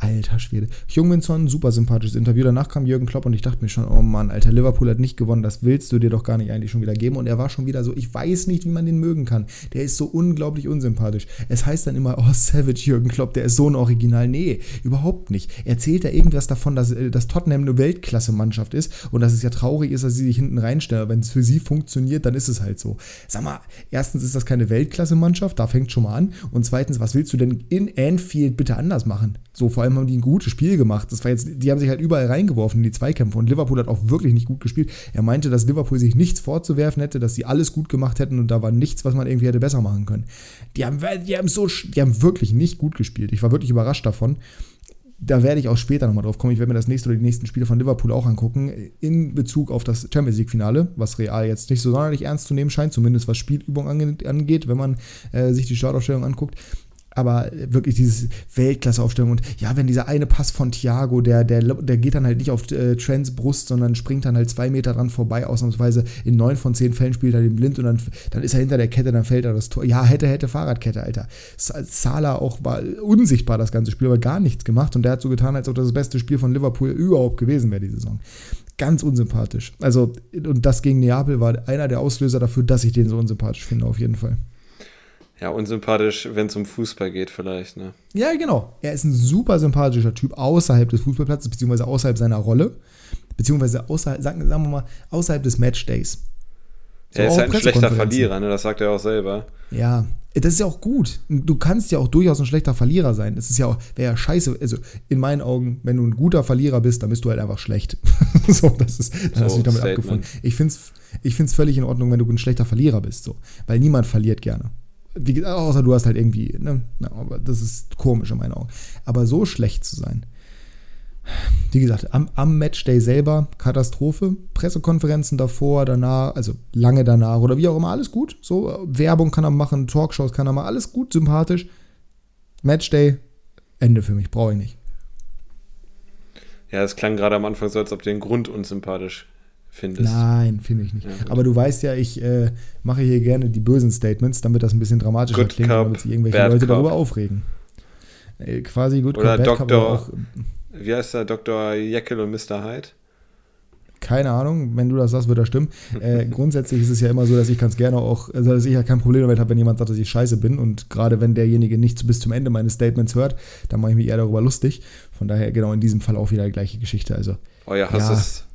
Alter Schwede. Jungminson, super sympathisches Interview. Danach kam Jürgen Klopp und ich dachte mir schon, oh Mann, Alter, Liverpool hat nicht gewonnen. Das willst du dir doch gar nicht eigentlich schon wieder geben. Und er war schon wieder so, ich weiß nicht, wie man den mögen kann. Der ist so unglaublich unsympathisch. Es heißt dann immer, oh, Savage Jürgen Klopp, der ist so ein Original. Nee, überhaupt nicht. Erzählt er irgendwas davon, dass, äh, dass Tottenham eine Weltklasse-Mannschaft ist und dass es ja traurig ist, dass sie sich hinten reinstellen. Aber wenn es für sie funktioniert, dann ist es halt so. Sag mal, erstens ist das keine Weltklasse-Mannschaft, da fängt schon mal an. Und zweitens, was willst du denn in Anfield bitte anders machen? So, vor allem haben die ein gutes Spiel gemacht. Das war jetzt, die haben sich halt überall reingeworfen in die Zweikämpfe und Liverpool hat auch wirklich nicht gut gespielt. Er meinte, dass Liverpool sich nichts vorzuwerfen hätte, dass sie alles gut gemacht hätten und da war nichts, was man irgendwie hätte besser machen können. Die haben, die haben so, die haben wirklich nicht gut gespielt. Ich war wirklich überrascht davon. Da werde ich auch später nochmal drauf kommen. Ich werde mir das nächste oder die nächsten Spiele von Liverpool auch angucken, in Bezug auf das Champions League-Finale, was Real jetzt nicht so sonderlich ernst zu nehmen scheint, zumindest was Spielübung ange angeht, wenn man äh, sich die Startaufstellung anguckt. Aber wirklich dieses Weltklasse-Aufstellung und ja, wenn dieser eine Pass von Thiago, der, der, der geht dann halt nicht auf äh, Trents Brust, sondern springt dann halt zwei Meter dran vorbei, ausnahmsweise in neun von zehn Fällen spielt er den blind und dann, dann ist er hinter der Kette, dann fällt er das Tor. Ja, hätte, hätte Fahrradkette, Alter. Salah auch war unsichtbar das ganze Spiel, aber gar nichts gemacht und der hat so getan, als ob das das beste Spiel von Liverpool überhaupt gewesen wäre, die Saison. Ganz unsympathisch. Also, und das gegen Neapel war einer der Auslöser dafür, dass ich den so unsympathisch finde, auf jeden Fall. Ja, unsympathisch, wenn es um Fußball geht, vielleicht, ne? Ja, genau. Er ist ein super sympathischer Typ außerhalb des Fußballplatzes, beziehungsweise außerhalb seiner Rolle, beziehungsweise außerhalb, sagen, sagen wir mal, außerhalb des Matchdays. So er ist halt ein schlechter Verlierer, ne? Das sagt er auch selber. Ja, das ist ja auch gut. Du kannst ja auch durchaus ein schlechter Verlierer sein. Das ist ja auch, wäre ja scheiße. Also in meinen Augen, wenn du ein guter Verlierer bist, dann bist du halt einfach schlecht. so, das ist, dann so, hast du dich damit Statement. abgefunden. Ich finde es ich find's völlig in Ordnung, wenn du ein schlechter Verlierer bist. So. Weil niemand verliert gerne wie, außer du hast halt irgendwie, ne? Na, aber das ist komisch in meinen Augen. Aber so schlecht zu sein. Wie gesagt, am, am Matchday selber Katastrophe, Pressekonferenzen davor, danach, also lange danach oder wie auch immer, alles gut. So, Werbung kann er machen, Talkshows kann er machen, alles gut, sympathisch. Matchday, Ende für mich, brauche ich nicht. Ja, es klang gerade am Anfang so, als ob den Grund unsympathisch findest. Nein, finde ich nicht. Ja, Aber du weißt ja, ich äh, mache hier gerne die bösen Statements, damit das ein bisschen dramatischer Good klingt, Cup, damit sich irgendwelche Leute Cup. darüber aufregen. Äh, quasi Good Oder Cup, Bad Dr. Auch, wie heißt der? Dr. Jekyll und Mr. Hyde? Keine Ahnung, wenn du das sagst, wird das stimmen. Äh, grundsätzlich ist es ja immer so, dass ich ganz gerne auch, also dass ich ja kein Problem damit habe, wenn jemand sagt, dass ich scheiße bin. Und gerade wenn derjenige nicht bis zum Ende meines Statements hört, dann mache ich mich eher darüber lustig. Von daher genau in diesem Fall auch wieder die gleiche Geschichte. Also, Euer Hass ja, ist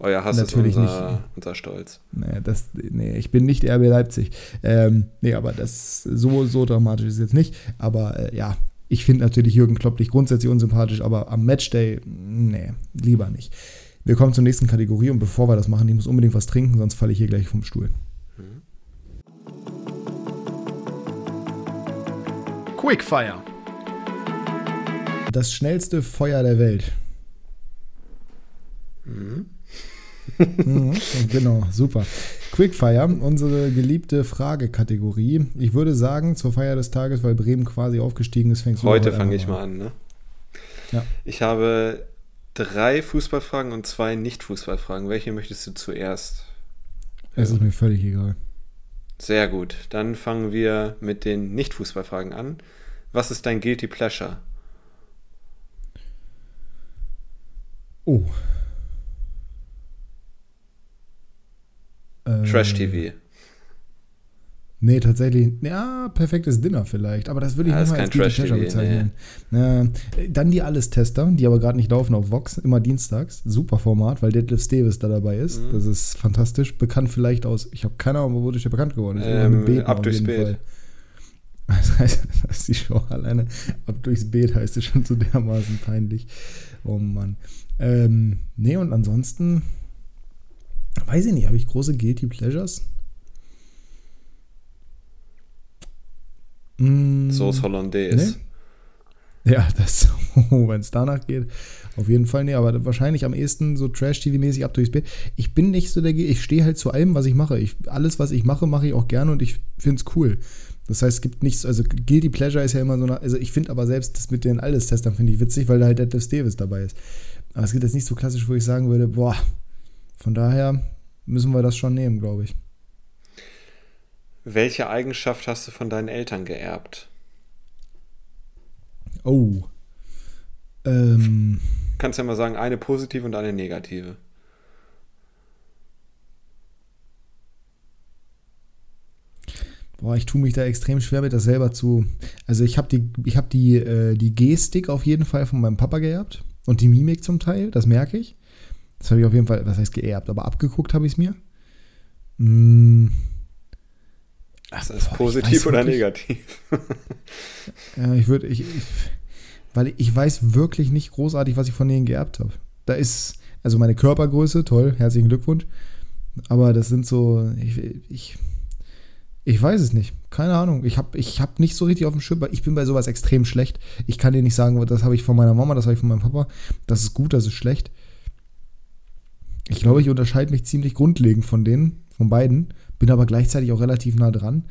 euer Hass Natürlich ist unser, nicht. unser Stolz. Nee, das, nee, ich bin nicht RB Leipzig. Ähm, nee, aber das so, so dramatisch ist es jetzt nicht. Aber äh, ja, ich finde natürlich Jürgen Klopp nicht grundsätzlich unsympathisch, aber am Matchday, nee, lieber nicht. Wir kommen zur nächsten Kategorie und bevor wir das machen, ich muss unbedingt was trinken, sonst falle ich hier gleich vom Stuhl. Mhm. Quickfire. Das schnellste Feuer der Welt. Mhm mhm, genau, super. Quickfire, unsere geliebte Fragekategorie. Ich würde sagen, zur Feier des Tages, weil Bremen quasi aufgestiegen ist, fängst du Heute fange ich mal an, ne? Ja. Ich habe drei Fußballfragen und zwei Nicht-Fußballfragen. Welche möchtest du zuerst? Es ist mir völlig egal. Sehr gut. Dann fangen wir mit den Nicht-Fußballfragen an. Was ist dein Guilty Pleasure? Oh, Trash-TV. Nee, tatsächlich. Ja, perfektes Dinner vielleicht. Aber das würde ich ja, nicht mal als Trash TV bezeichnen. Nee. Ja, dann die Alles-Tester, die aber gerade nicht laufen auf Vox, immer dienstags. Super Format, weil Deadlift Davis da dabei ist. Mhm. Das ist fantastisch. Bekannt vielleicht aus, ich habe keine Ahnung, wodurch der bekannt geworden ist. Ähm, ab durchs Beet. Das heißt, das ist die Show alleine. Ab durchs Beet heißt es schon so dermaßen peinlich. Oh Mann. Ähm, nee, und ansonsten Weiß ich nicht, habe ich große Guilty Pleasures? Mm, Sauce Hollandaise. Nee? Ja, das, wenn es danach geht, auf jeden Fall nee, aber wahrscheinlich am ehesten so Trash-TV-mäßig ab durchs Bett. Ich bin nicht so der, ich stehe halt zu allem, was ich mache. Ich, alles, was ich mache, mache ich auch gerne und ich finde es cool. Das heißt, es gibt nichts, also Guilty Pleasure ist ja immer so eine, also ich finde aber selbst das mit den Alles-Testern finde ich witzig, weil da halt Deadlift Davis dabei ist. Aber es gibt jetzt nicht so klassisch, wo ich sagen würde, boah, von daher müssen wir das schon nehmen, glaube ich. Welche Eigenschaft hast du von deinen Eltern geerbt? Oh. Ähm. Kannst ja mal sagen, eine positive und eine negative. Boah, ich tue mich da extrem schwer mit, das selber zu. Also ich habe die, ich habe die, äh, die Gestik auf jeden Fall von meinem Papa geerbt und die Mimik zum Teil, das merke ich. Das habe ich auf jeden Fall, was heißt geerbt, aber abgeguckt habe ich es mir. Hm. Ach, ist boah, positiv oder wirklich, negativ? ja, ich würde, ich, ich, weil ich weiß wirklich nicht großartig, was ich von denen geerbt habe. Da ist, also meine Körpergröße, toll, herzlichen Glückwunsch. Aber das sind so, ich, ich, ich weiß es nicht. Keine Ahnung. Ich habe ich hab nicht so richtig auf dem Schirm. Ich bin bei sowas extrem schlecht. Ich kann dir nicht sagen, das habe ich von meiner Mama, das habe ich von meinem Papa. Das ist gut, das ist schlecht. Ich glaube, ich unterscheide mich ziemlich grundlegend von denen, von beiden, bin aber gleichzeitig auch relativ nah dran.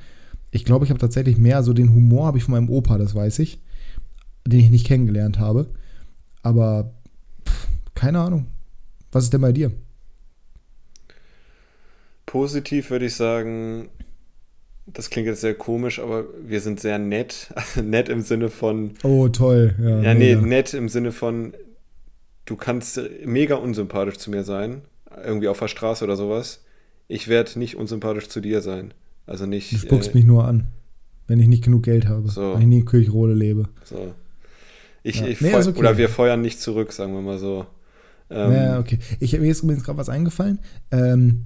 ich glaube, ich habe tatsächlich mehr so den Humor habe ich von meinem Opa, das weiß ich, den ich nicht kennengelernt habe. Aber pff, keine Ahnung. Was ist denn bei dir? Positiv würde ich sagen, das klingt jetzt sehr komisch, aber wir sind sehr nett. nett im Sinne von. Oh, toll. Ja, ja nee, nett im Sinne von, du kannst mega unsympathisch zu mir sein. Irgendwie auf der Straße oder sowas. Ich werde nicht unsympathisch zu dir sein. Also nicht. Du spuckst äh, mich nur an, wenn ich nicht genug Geld habe. So. Wenn ich nie in Kirchrode lebe. So. Ich, ja. ich nee, okay. Oder wir feuern nicht zurück, sagen wir mal so. Ähm, ja, okay. Ich, mir ist übrigens gerade was eingefallen. Ähm,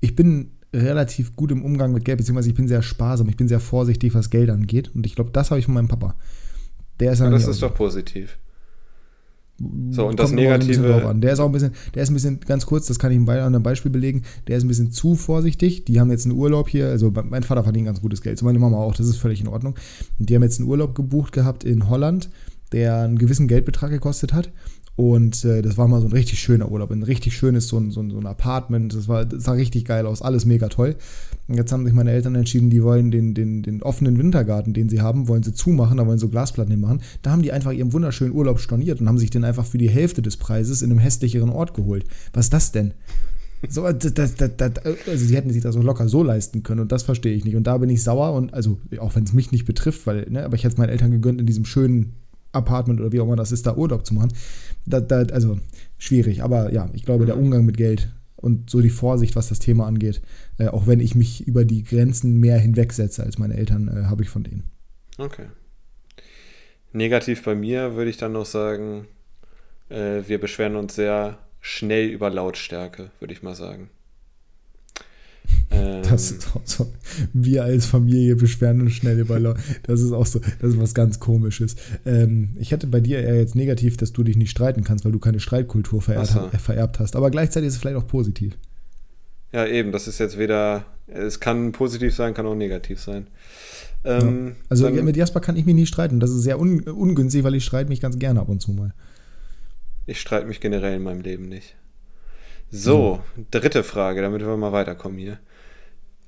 ich bin relativ gut im Umgang mit Geld, beziehungsweise ich bin sehr sparsam, ich bin sehr vorsichtig, was Geld angeht. Und ich glaube, das habe ich von meinem Papa. Der ist ja, das ist doch positiv. So, und das Negative. Der ist auch ein bisschen, der ist ein bisschen, ganz kurz, das kann ich bei einem Beispiel belegen, der ist ein bisschen zu vorsichtig. Die haben jetzt einen Urlaub hier, also mein Vater verdient ganz gutes Geld, so meine Mama auch, das ist völlig in Ordnung. Und die haben jetzt einen Urlaub gebucht gehabt in Holland, der einen gewissen Geldbetrag gekostet hat. Und äh, das war mal so ein richtig schöner Urlaub, ein richtig schönes so ein, so ein, so ein Apartment. Das, war, das sah richtig geil aus, alles mega toll. Und jetzt haben sich meine Eltern entschieden, die wollen den, den, den offenen Wintergarten, den sie haben, wollen sie zumachen, da wollen sie so Glasplatten hinmachen. Da haben die einfach ihren wunderschönen Urlaub storniert und haben sich den einfach für die Hälfte des Preises in einem hässlicheren Ort geholt. Was ist das denn? So, das, das, das, also sie hätten sich das so locker so leisten können und das verstehe ich nicht. Und da bin ich sauer und also auch wenn es mich nicht betrifft, weil, ne, aber ich hätte es meinen Eltern gegönnt, in diesem schönen Apartment oder wie auch immer das ist, da Urlaub zu machen. Da, da, also schwierig, aber ja, ich glaube, der Umgang mit Geld und so die Vorsicht, was das Thema angeht, äh, auch wenn ich mich über die Grenzen mehr hinwegsetze als meine Eltern, äh, habe ich von denen. Okay. Negativ bei mir würde ich dann noch sagen, äh, wir beschweren uns sehr schnell über Lautstärke, würde ich mal sagen. Ähm, das ist auch so. Wir als Familie beschweren uns schnell über Leute. Das ist auch so, das ist was ganz Komisches. Ähm, ich hätte bei dir eher jetzt negativ, dass du dich nicht streiten kannst, weil du keine Streitkultur vererbt, so. vererbt hast. Aber gleichzeitig ist es vielleicht auch positiv. Ja, eben. Das ist jetzt weder. Es kann positiv sein, kann auch negativ sein. Ähm, ja. Also dann, mit Jasper kann ich mich nie streiten. Das ist sehr un ungünstig, weil ich streite mich ganz gerne ab und zu mal. Ich streite mich generell in meinem Leben nicht. So, dritte Frage, damit wir mal weiterkommen hier.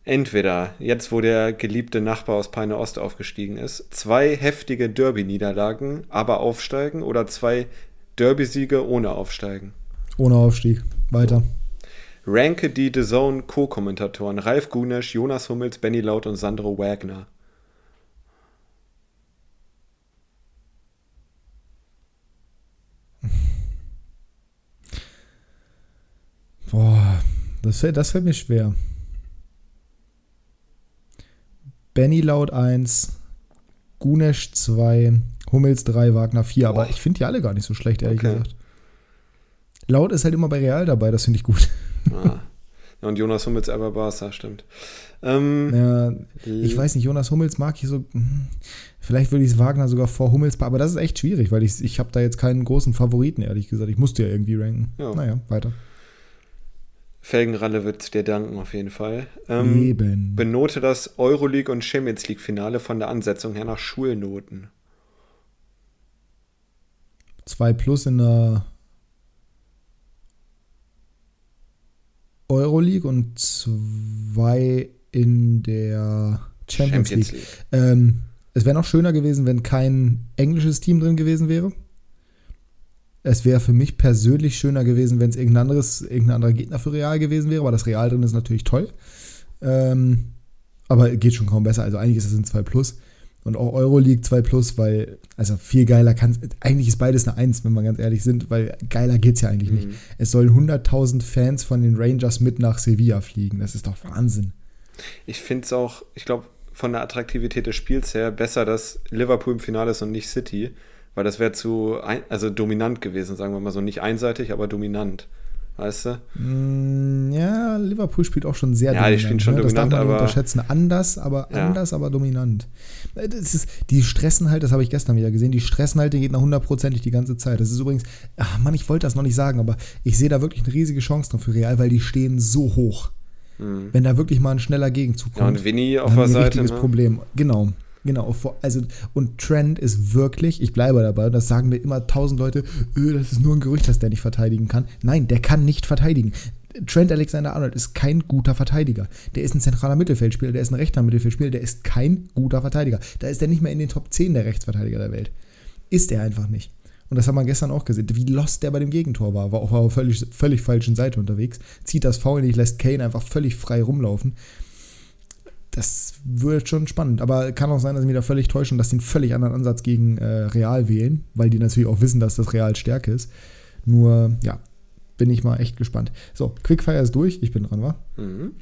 Entweder, jetzt wo der geliebte Nachbar aus Peine Ost aufgestiegen ist, zwei heftige Derby-Niederlagen, aber aufsteigen oder zwei Derby-Siege ohne Aufsteigen? Ohne Aufstieg. Weiter. Ranke die The Zone Co-Kommentatoren Ralf Gunesch, Jonas Hummels, Benny Laut und Sandro Wagner. Boah, das fällt, das fällt mir schwer. Benny Laut 1, Gunesch 2, Hummels 3, Wagner 4. Aber ich finde die alle gar nicht so schlecht, ehrlich okay. gesagt. Laut ist halt immer bei Real dabei, das finde ich gut. Ah. Ja, und Jonas Hummels aber Barca, stimmt. Ähm, ja, ich weiß nicht, Jonas Hummels mag ich so. Hm, vielleicht würde ich es Wagner sogar vor Hummels, aber das ist echt schwierig, weil ich, ich habe da jetzt keinen großen Favoriten, ehrlich gesagt. Ich musste ja irgendwie ranken. Ja. Naja, weiter. Felgenralle wird dir danken, auf jeden Fall. Ähm, Eben. Benote das Euroleague und Champions League Finale von der Ansetzung her nach Schulnoten. 2 plus in der Euroleague und 2 in der Champions, Champions League. League. Ähm, es wäre noch schöner gewesen, wenn kein englisches Team drin gewesen wäre. Es wäre für mich persönlich schöner gewesen, wenn es irgendein anderes, irgendein anderer Gegner für Real gewesen wäre, aber das Real drin ist natürlich toll. Ähm, aber geht schon kaum besser. Also eigentlich ist es ein 2 Plus. Und auch Euroleague 2 Plus, weil, also viel geiler kann es, eigentlich ist beides eine 1, wenn wir ganz ehrlich sind, weil geiler geht es ja eigentlich mhm. nicht. Es sollen 100.000 Fans von den Rangers mit nach Sevilla fliegen. Das ist doch Wahnsinn. Ich finde es auch, ich glaube, von der Attraktivität des Spiels her besser, dass Liverpool im Finale ist und nicht City weil das wäre zu, ein, also dominant gewesen, sagen wir mal so. Nicht einseitig, aber dominant. Weißt du? Mm, ja, Liverpool spielt auch schon sehr ja, dominant. Ja, die spielen schon ne? dominant, das darf man aber. unterschätzen. Anders, aber ja. anders, aber dominant. Das ist, die stressen halt, das habe ich gestern wieder gesehen, die stressen halt, die geht nach hundertprozentig die ganze Zeit. Das ist übrigens, ach Mann, ich wollte das noch nicht sagen, aber ich sehe da wirklich eine riesige Chance noch für Real, weil die stehen so hoch. Mhm. Wenn da wirklich mal ein schneller Gegenzug kommt. Ja, und Vinny auf der Seite. Ne? Problem. Genau. Genau, also und Trend ist wirklich, ich bleibe dabei, und das sagen mir immer tausend Leute, öh, das ist nur ein Gerücht, dass der nicht verteidigen kann. Nein, der kann nicht verteidigen. Trent Alexander-Arnold ist kein guter Verteidiger. Der ist ein zentraler Mittelfeldspieler, der ist ein rechter Mittelfeldspieler, der ist kein guter Verteidiger. Da ist er nicht mehr in den Top 10 der Rechtsverteidiger der Welt. Ist er einfach nicht. Und das haben wir gestern auch gesehen, wie lost der bei dem Gegentor war. War auf einer völlig, völlig falschen Seite unterwegs. Zieht das Foul nicht, lässt Kane einfach völlig frei rumlaufen. Das wird schon spannend. Aber kann auch sein, dass sie mich da völlig täuschen, dass sie einen völlig anderen Ansatz gegen äh, Real wählen, weil die natürlich auch wissen, dass das Real Stärke ist. Nur, ja, bin ich mal echt gespannt. So, Quickfire ist durch. Ich bin dran, wa? Mhm.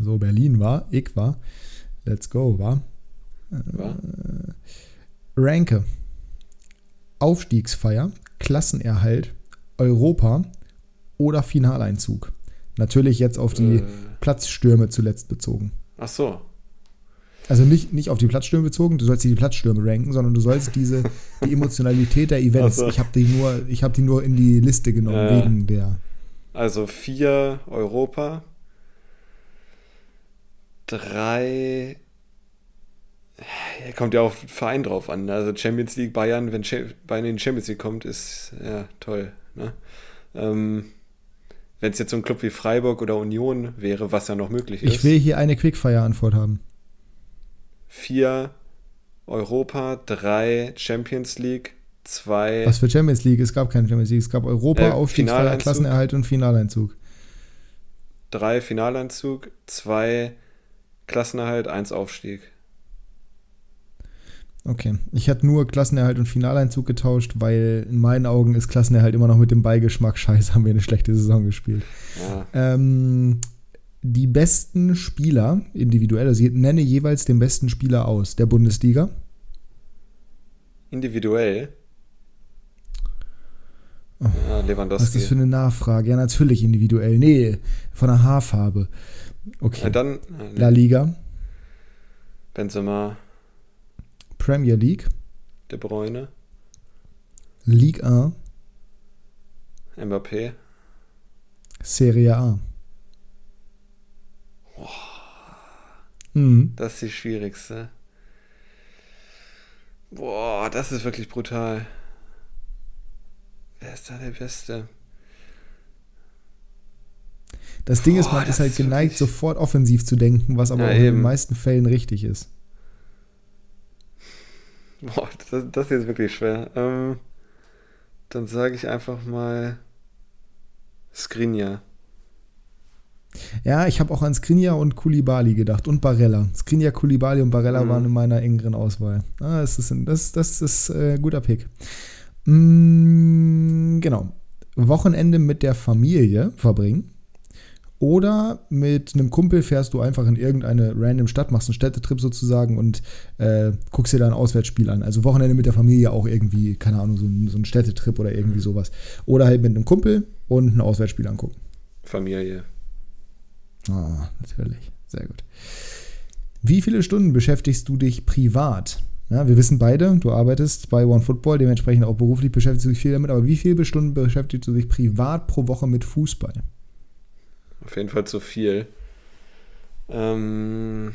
So, Berlin war, ich war. Let's go, war. Äh, Ranke. Aufstiegsfeier, Klassenerhalt, Europa oder Finaleinzug. Natürlich jetzt auf die äh. Platzstürme zuletzt bezogen. Ach so. Also nicht, nicht auf die Platzstürme bezogen, du sollst die Platzstürme ranken, sondern du sollst diese, die Emotionalität der Events. So. Ich habe die, nur, hab die nur in die Liste genommen, äh, wegen der. Also vier Europa, drei. Kommt ja auf Verein drauf an. Ne? Also Champions League Bayern, wenn Bayern in die Champions League kommt, ist ja toll. Ne? Ähm, wenn es jetzt so ein Club wie Freiburg oder Union wäre, was ja noch möglich ist. Ich will hier eine Quickfire-Antwort haben vier Europa, drei Champions League, zwei. Was für Champions League? Es gab keine Champions League. Es gab Europa, äh, Aufstiegsfeier, Klassenerhalt und Finaleinzug. Drei Finaleinzug, zwei Klassenerhalt, eins Aufstieg. Okay. Ich hatte nur Klassenerhalt und Finaleinzug getauscht, weil in meinen Augen ist Klassenerhalt immer noch mit dem Beigeschmack. Scheiße, haben wir eine schlechte Saison gespielt. Ja. Ähm, die besten Spieler individuell, also ich nenne jeweils den besten Spieler aus der Bundesliga. Individuell? Oh, ja, Lewandowski. Was ist das für eine Nachfrage? Ja, natürlich individuell. Nee, von der Haarfarbe. Okay. Ja, dann, La Liga. Benzema. Premier League. De Bruyne. Ligue 1. Mbappé. Serie A. Mhm. Das ist die schwierigste. Boah, das ist wirklich brutal. Wer ist da der Beste? Das Ding Boah, ist, man ist halt ist geneigt, sofort offensiv zu denken, was aber ja, in den meisten Fällen richtig ist. Boah, das, das ist jetzt wirklich schwer. Ähm, dann sage ich einfach mal Skrinja. Ja, ich habe auch an Skriniar und Kulibali gedacht und Barella. Skriniar, Kulibali und Barella mhm. waren in meiner engeren Auswahl. Ah, das ist, das, das ist äh, guter Pick. Mm, genau. Wochenende mit der Familie verbringen. Oder mit einem Kumpel fährst du einfach in irgendeine random Stadt, machst einen Städtetrip sozusagen und äh, guckst dir da ein Auswärtsspiel an. Also Wochenende mit der Familie auch irgendwie, keine Ahnung, so ein, so ein Städtetrip oder irgendwie mhm. sowas. Oder halt mit einem Kumpel und ein Auswärtsspiel angucken. Familie. Oh, natürlich. Sehr gut. Wie viele Stunden beschäftigst du dich privat? Ja, wir wissen beide, du arbeitest bei OneFootball, dementsprechend auch beruflich beschäftigst du dich viel damit, aber wie viele Stunden beschäftigst du dich privat pro Woche mit Fußball? Auf jeden Fall zu viel. Ähm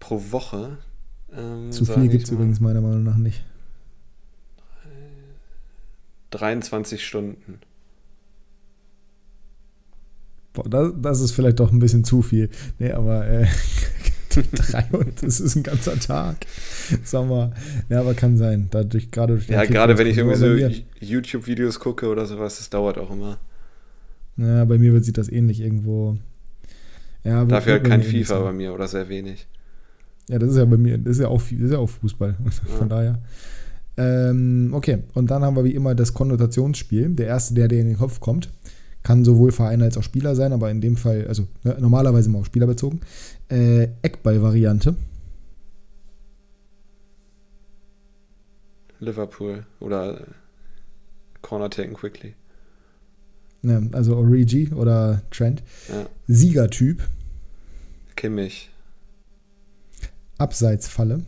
pro Woche. Ähm, zu viel gibt es übrigens meiner Meinung nach nicht. 23 Stunden. Boah, das, das ist vielleicht doch ein bisschen zu viel. Nee, aber äh, drei und das ist ein ganzer Tag. Sag mal. Ja, aber kann sein. Dadurch, gerade durch ja, gerade wenn ich irgendwie so YouTube-Videos gucke oder sowas, das dauert auch immer. Ja, bei mir sieht das ähnlich irgendwo. Ja, Dafür halt kein FIFA bei mir oder sehr wenig. Ja, das ist ja bei mir, das ist ja auch, das ist ja auch Fußball. Von ja. daher. Ähm, okay, und dann haben wir wie immer das Konnotationsspiel. Der erste, der dir in den Kopf kommt, kann sowohl Verein als auch Spieler sein, aber in dem Fall, also ne, normalerweise immer auf Spieler bezogen. Äh, Eckball-Variante. Liverpool oder Corner taken quickly. Ja, also Origi oder Trent. Ja. Siegertyp. Kimmich. Abseitsfalle.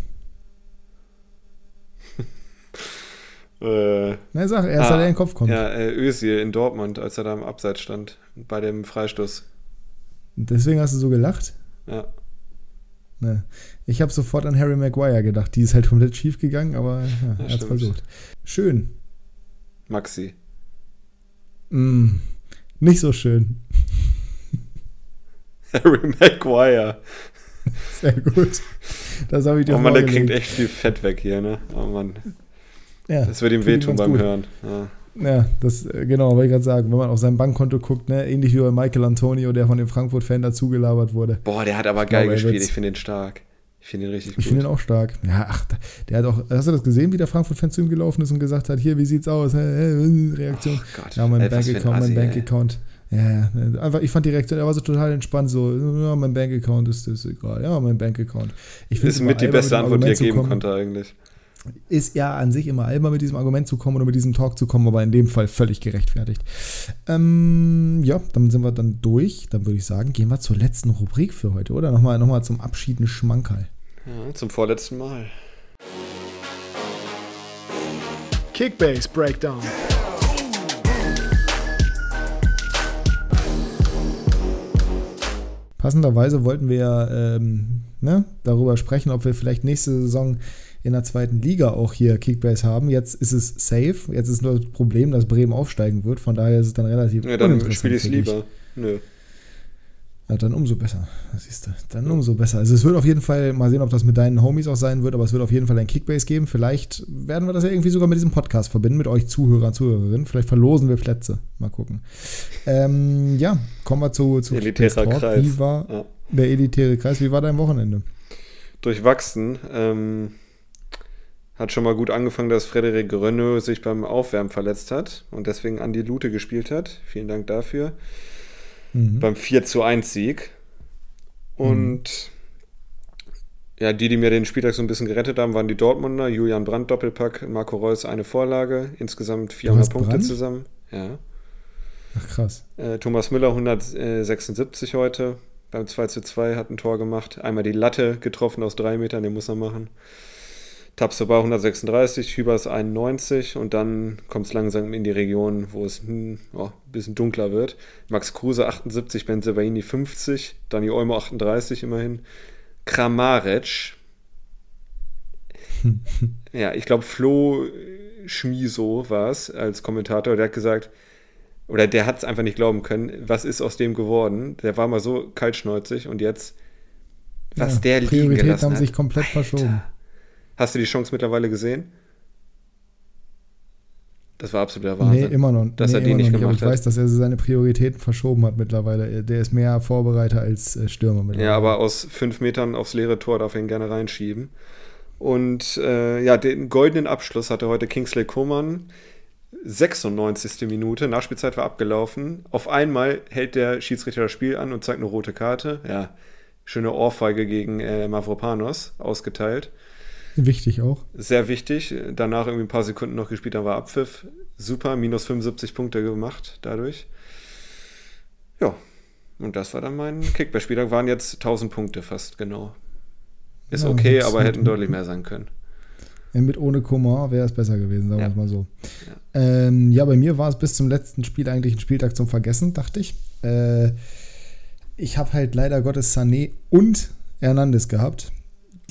Äh, Na, sag, erst ah, der in den Kopf kommt. Ja, äh, Özil in Dortmund, als er da im Abseits stand, bei dem Freistoß. Deswegen hast du so gelacht? Ja. Ne. Ich habe sofort an Harry Maguire gedacht. Die ist halt komplett schief gegangen, aber ja, er hat es versucht. Schön. Maxi. Mm, nicht so schön. Harry Maguire. Sehr gut. Das habe ich dir Oh Mann, der kriegt echt viel Fett weg hier, ne? Oh Mann. Ja, Das wird ihm ich wehtun beim gut. Hören. Ja. Ja, das, äh, genau, wollte ich gerade sagen. Wenn man auf sein Bankkonto guckt, ne, ähnlich wie bei Michael Antonio, der von dem Frankfurt-Fan dazugelabert wurde. Boah, der hat aber Ich geil glaube, gespielt. Ich finde ihn stark. Ich finde ihn richtig Ich gut. finde ihn auch stark. Ja, ach, der- hat auch, hast du das gesehen, wie der Frankfurt-Fan zu ihm gelaufen ist und gesagt hat, hier, wie sieht's aus? Reaktion. Oh Gott. Ja, mein Bankaccount, mein Assi. Bankaccount. Ja, ja, einfach, ich fand die Reaktion, er war so total entspannt, so, ja, mein Bankaccount ist, ist egal, ja, mein Bankaccount. Ich Ist mit die beste Antwort, die er geben kommen. konnte eigentlich. Ist ja an sich immer albern, mit diesem Argument zu kommen oder mit diesem Talk zu kommen, aber in dem Fall völlig gerechtfertigt. Ähm, ja, dann sind wir dann durch. Dann würde ich sagen, gehen wir zur letzten Rubrik für heute, oder? Nochmal, nochmal zum Abschied ein Schmankerl. Ja, zum vorletzten Mal. Kickbase Breakdown. Passenderweise wollten wir ja, ähm, ne, darüber sprechen, ob wir vielleicht nächste Saison in der zweiten Liga auch hier Kickbase haben. Jetzt ist es safe. Jetzt ist nur das Problem, dass Bremen aufsteigen wird. Von daher ist es dann relativ Ja, dann spiele ich es lieber. Nö. Ja, dann umso besser. Siehst du. Dann umso besser. Also es wird auf jeden Fall, mal sehen, ob das mit deinen Homies auch sein wird, aber es wird auf jeden Fall ein Kickbase geben. Vielleicht werden wir das ja irgendwie sogar mit diesem Podcast verbinden, mit euch Zuhörern, Zuhörerinnen. Vielleicht verlosen wir Plätze. Mal gucken. Ähm, ja, kommen wir zu, zu Elitärer. Kreis. Wie war Ja. der elitäre Kreis? Wie war dein Wochenende? Durchwachsen. Ähm, hat schon mal gut angefangen, dass Frederik Renault sich beim Aufwärmen verletzt hat und deswegen Andi Lute gespielt hat. Vielen Dank dafür. Mhm. Beim 4 zu 1 Sieg. Und ja, die, die mir den Spieltag so ein bisschen gerettet haben, waren die Dortmunder. Julian Brandt Doppelpack, Marco Reus eine Vorlage. Insgesamt 400 hast Punkte Brandt? zusammen. Ja. Ach krass. Äh, Thomas Müller 176 heute. Beim 2 zu 2 hat ein Tor gemacht. Einmal die Latte getroffen aus drei Metern, den muss er machen. Tabsoba 136, Hübers 91 und dann kommt es langsam in die Region, wo es hm, ja, ein bisschen dunkler wird. Max Kruse 78, Ben Sebaini 50, Dani Olmo 38 immerhin. Kramaric. ja, ich glaube Flo Schmiso war es als Kommentator, der hat gesagt, oder der hat es einfach nicht glauben können, was ist aus dem geworden? Der war mal so kaltschnäuzig und jetzt, was Ja, der liegen Prioritäten gelassen haben hat. sich komplett Alter. verschoben. Hast du die Chance mittlerweile gesehen? Das war absoluter Nee, Wahnsinn. immer noch, dass nee, er den immer nicht gemacht Ich hat. weiß, dass er seine Prioritäten verschoben hat mittlerweile. Der ist mehr Vorbereiter als äh, Stürmer mittlerweile. Ja, aber aus fünf Metern aufs leere Tor darf er ihn gerne reinschieben. Und äh, ja, den goldenen Abschluss hatte heute Kingsley Coman. 96. Minute, Nachspielzeit war abgelaufen. Auf einmal hält der Schiedsrichter das Spiel an und zeigt eine rote Karte. Ja, schöne Ohrfeige gegen äh, Mavropanos ausgeteilt. Wichtig auch. Sehr wichtig. Danach irgendwie ein paar Sekunden noch gespielt, dann war Abpfiff. Super, minus 75 Punkte gemacht dadurch. Ja, und das war dann mein Kickback-Spieler. Waren jetzt 1000 Punkte fast, genau. Ist Ja, okay, aber hätten deutlich mehr sein können. Mit ohne Coman wäre es besser gewesen, sagen wir Ja. es mal so. Ja. Ähm, ja, bei mir war es bis zum letzten Spiel eigentlich ein Spieltag zum Vergessen, dachte ich. Äh, ich habe halt leider Gottes Sané und Hernandez gehabt,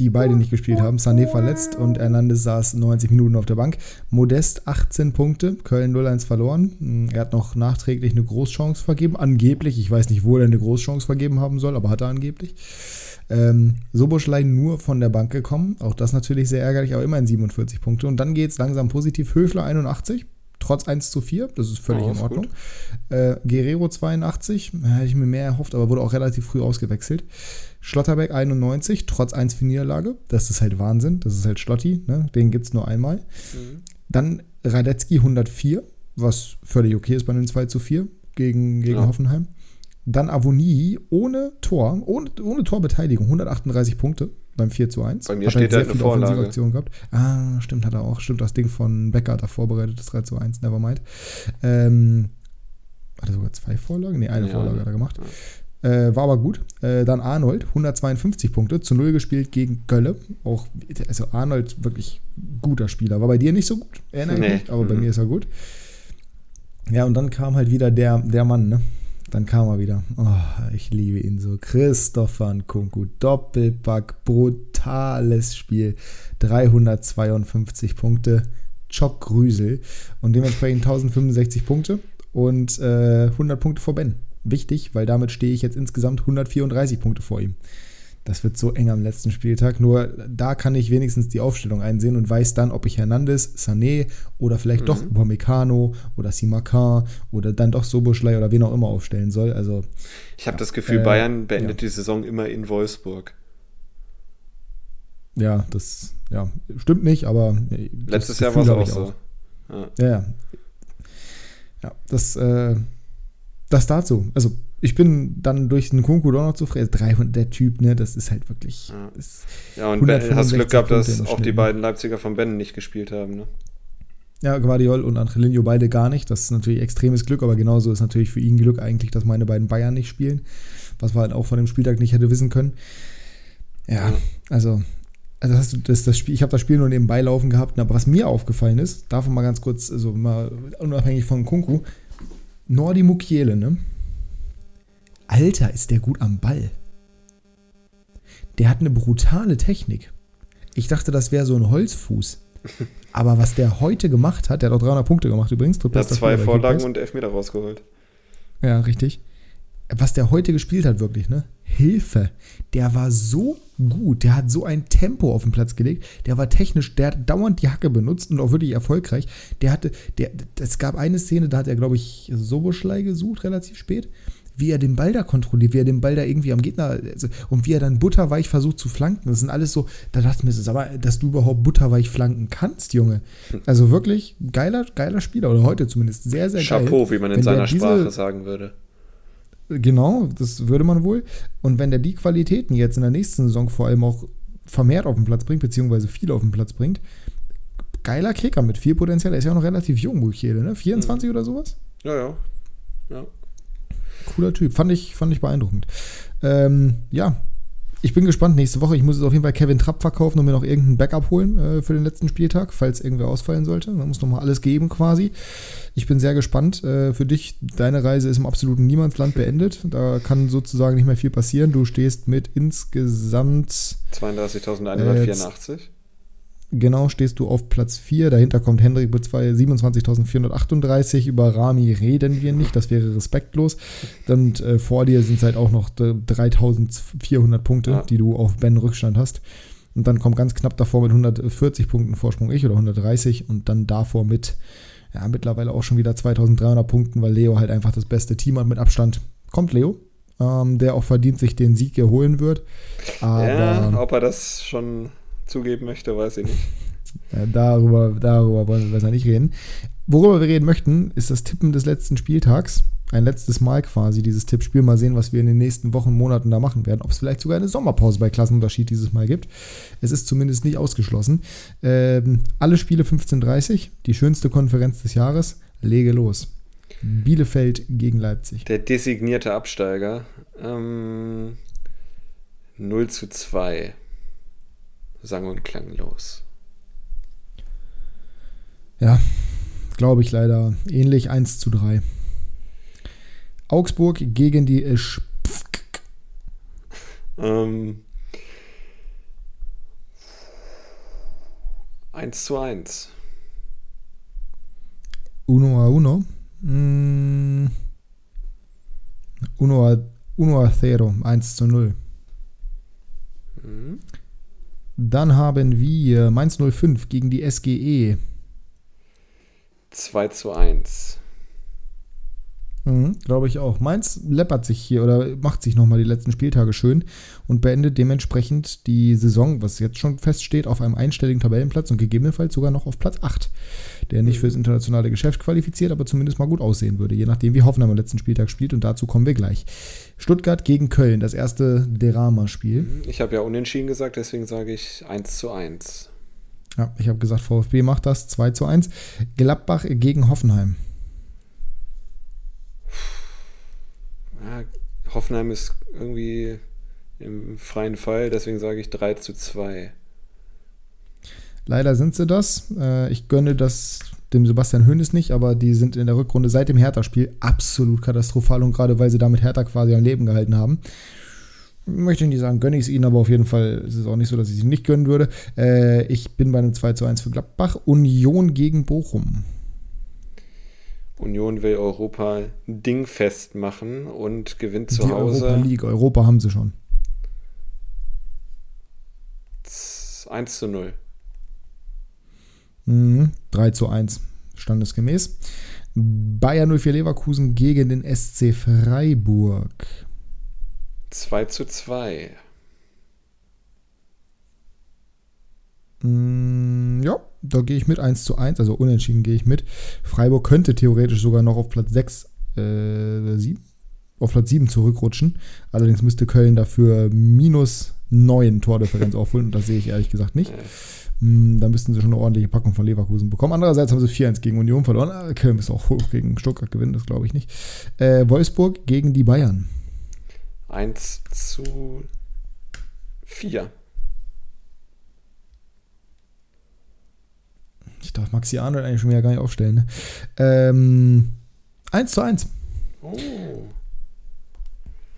die beide nicht gespielt haben. Sané verletzt und Hernandez saß 90 Minuten auf der Bank. Modest 18 Punkte, Köln 0-1 verloren. Hm, Er hat noch nachträglich eine Großchance vergeben, angeblich. Ich weiß nicht, wo er eine Großchance vergeben haben soll, aber hat er angeblich. Ähm, Soboschlein nur von der Bank gekommen. Auch das natürlich sehr ärgerlich, aber immerhin 47 Punkte. Und dann geht es langsam positiv. Höfler 81, trotz 1 zu 4. Das ist völlig Oh, in Ordnung. Äh, Guerrero 82, ja, hätte ich mir mehr erhofft, aber wurde auch relativ früh ausgewechselt. Schlotterbeck 91, trotz 1 für Niederlage. Das ist halt Wahnsinn. Das ist halt Schlotti. Ne? Den gibt es nur einmal. Dann Radetzky 104, was völlig okay ist bei einem 2 zu 4 gegen, gegen Ja. Hoffenheim. Dann Avonie ohne Tor, ohne, ohne Torbeteiligung, 138 Punkte beim 4 zu 1. Bei mir Hat steht halt eine viele Vorlage. Offensivaktionen gehabt. Ah, stimmt, hat er auch. Stimmt, das Ding von Becker hat er vorbereitet, das 3 zu 1, nevermind. Ähm, hat er sogar zwei Vorlagen? Nee, eine Ja, Vorlage hat er gemacht. Äh, war aber gut. Äh, dann Arnold, 152 Punkte, zu Null gespielt gegen Gölle. Auch, also Arnold, wirklich guter Spieler. War bei dir nicht so gut, erinnere Nee. mich, aber bei Mhm. mir ist er gut. Ja, und dann kam halt wieder der, der Mann, ne? Dann kam er wieder. Oh, ich liebe ihn so. Christopher Nkunku, Doppelpack, brutales Spiel. 352 Punkte, Chock-Grüsel. Und dementsprechend 1065 Punkte und äh, 100 Punkte vor Ben. Wichtig, weil damit stehe ich jetzt insgesamt 134 Punkte vor ihm. Das wird so eng am letzten Spieltag. Nur da kann ich wenigstens die Aufstellung einsehen und weiß dann, ob ich Hernandez, Sané oder vielleicht mhm. doch Upamecano oder Simakan oder dann doch Soboschlei oder wen auch immer aufstellen soll. Also ich habe ja, das Gefühl, äh, Bayern beendet ja. die Saison immer in Wolfsburg. Ja, das ja, stimmt nicht, aber letztes Jahr war es auch so. Ja, ja. Ja, das, äh, das dazu. Also ich bin dann durch den Kunku doch noch zufrieden. 300, der Typ, ne, das ist halt wirklich. Ja, ja und ben, hast Glück gehabt, dass auch die beiden Leipziger von Ben nicht gespielt haben, ne? Ja, Guardiol und Angelino beide gar nicht. Das ist natürlich extremes Glück, aber genauso ist natürlich für ihn Glück eigentlich, dass meine beiden Bayern nicht spielen. Was man halt auch von dem Spieltag nicht hätte wissen können. Ja, also, also hast du das, das Spiel, ich habe das Spiel nur nebenbei laufen gehabt, aber was mir aufgefallen ist, davon mal ganz kurz, also mal unabhängig von Kunku, Nordi Mukiele, ne? Alter, ist der gut am Ball. Der hat eine brutale Technik. Ich dachte, das wäre so ein Holzfuß. Aber was der heute gemacht hat, der hat auch 300 Punkte gemacht übrigens. Er hat zwei Vorlagen und Elfmeter rausgeholt. Ja, richtig. Was der heute gespielt hat, wirklich, ne? Hilfe. Der war so gut. Der hat so ein Tempo auf den Platz gelegt. Der war technisch, der hat dauernd die Hacke benutzt und auch wirklich erfolgreich. Der hatte, der, es gab eine Szene, da hat er, glaube ich, Soboschlei gesucht, relativ spät wie er den Ball da kontrolliert, wie er den Ball da irgendwie am Gegner also, und wie er dann butterweich versucht zu flanken. Das sind alles so, da dachte ich mir, so, aber dass du überhaupt butterweich flanken kannst, Junge. Also wirklich geiler, geiler Spieler oder heute zumindest sehr, sehr Chapeau, geil. Chapeau, wie man in seiner diese, Sprache sagen würde. Genau, das würde man wohl. Und wenn der die Qualitäten jetzt in der nächsten Saison vor allem auch vermehrt auf den Platz bringt, beziehungsweise viel auf den Platz bringt, geiler Kicker mit viel Potenzial. Er ist ja auch noch relativ jung, Buchele, ne? 24 mhm. oder sowas? Ja, ja. Ja. Cooler Typ. Fand ich, fand ich beeindruckend. Ähm, ja, ich bin gespannt nächste Woche. Ich muss jetzt auf jeden Fall Kevin Trapp verkaufen und mir noch irgendeinen Backup holen äh, für den letzten Spieltag, falls irgendwer ausfallen sollte. Man muss nochmal alles geben quasi. Ich bin sehr gespannt. Äh, für dich, deine Reise ist im absoluten Niemandsland beendet. Da kann sozusagen nicht mehr viel passieren. Du stehst mit insgesamt 32.184. Äh, Genau, stehst du auf Platz 4. Dahinter kommt Hendrik mit 27.438. Über Rami reden wir nicht, das wäre respektlos. Und äh, vor dir sind es halt auch noch 3.400 Punkte, ja. die du auf Ben Rückstand hast. Und dann kommt ganz knapp davor mit 140 Punkten Vorsprung ich oder 130 und dann davor mit ja, mittlerweile auch schon wieder 2300 Punkten, weil Leo halt einfach das beste Team hat mit Abstand. Kommt Leo, ähm, der auch verdient sich den Sieg erholen wird. Aber ja, ob er das schon zugeben möchte, weiß ich nicht. Ja, darüber, darüber wollen wir besser nicht reden. Worüber wir reden möchten, ist das Tippen des letzten Spieltags. Ein letztes Mal quasi dieses Tippspiel. Mal sehen, was wir in den nächsten Wochen, Monaten da machen werden. Ob es vielleicht sogar eine Sommerpause bei Klassenunterschied dieses Mal gibt. Es ist zumindest nicht ausgeschlossen. Ähm, alle Spiele 15.30 die schönste Konferenz des Jahres. Lege los. Bielefeld gegen Leipzig. Der designierte Absteiger. Ähm, 0 zu 2 sang- und klanglos. Ja, glaube ich leider. Ähnlich 1 zu 3. Augsburg gegen die Isch. Ähm, 1 zu 1. Uno a uno. Mm. Uno a, uno a cero. 1 zu 0. Mhm. Dann haben wir Mainz 05 gegen die SGE. 2 zu 1. Mhm, Glaube ich auch. Mainz läppert sich hier oder macht sich nochmal die letzten Spieltage schön und beendet dementsprechend die Saison, was jetzt schon feststeht, auf einem einstelligen Tabellenplatz und gegebenenfalls sogar noch auf Platz 8, der nicht mhm. fürs internationale Geschäft qualifiziert, aber zumindest mal gut aussehen würde, je nachdem, wie Hoffenheim am letzten Spieltag spielt und dazu kommen wir gleich. Stuttgart gegen Köln, das erste Derama-Spiel. Mhm, ich habe ja unentschieden gesagt, deswegen sage ich 1 zu 1. Ja, ich habe gesagt, VfB macht das 2 zu 1. Gladbach gegen Hoffenheim. Ja, Hoffenheim ist irgendwie im freien Fall, deswegen sage ich 3 zu 2. Leider sind sie das. Äh, ich gönne das dem Sebastian Hoeneß nicht, aber die sind in der Rückrunde seit dem Hertha-Spiel absolut katastrophal und gerade weil sie damit Hertha quasi am Leben gehalten haben. Möchte ich nicht sagen, gönne ich es ihnen, aber auf jeden Fall ist es auch nicht so, dass ich es nicht gönnen würde. Äh, ich bin bei einem 2 zu 1 für Gladbach. Union gegen Bochum. Union will Europa dingfest machen und gewinnt zu Die Hause. Europa League, Europa haben sie schon. 1 zu 0. Mhm, 3 zu 1, standesgemäß. Bayern 04 Leverkusen gegen den SC Freiburg. 2 zu 2. Mm, ja, da gehe ich mit 1 zu 1, also unentschieden gehe ich mit. Freiburg könnte theoretisch sogar noch auf Platz 6, äh, 7, auf Platz 7 zurückrutschen. Allerdings müsste Köln dafür minus 9 Tordifferenz aufholen und das sehe ich ehrlich gesagt nicht. Mm, Da müssten sie schon eine ordentliche Packung von Leverkusen bekommen. Andererseits haben sie 4-1 gegen Union verloren. Ah, Köln ist auch hoch gegen Stuttgart gewinnen, das glaube ich nicht. Äh, Wolfsburg gegen die Bayern. 1 zu 4. Ich darf Maxi Arnold eigentlich schon wieder gar nicht aufstellen. Ne? Ähm, 1 zu 1. Oh.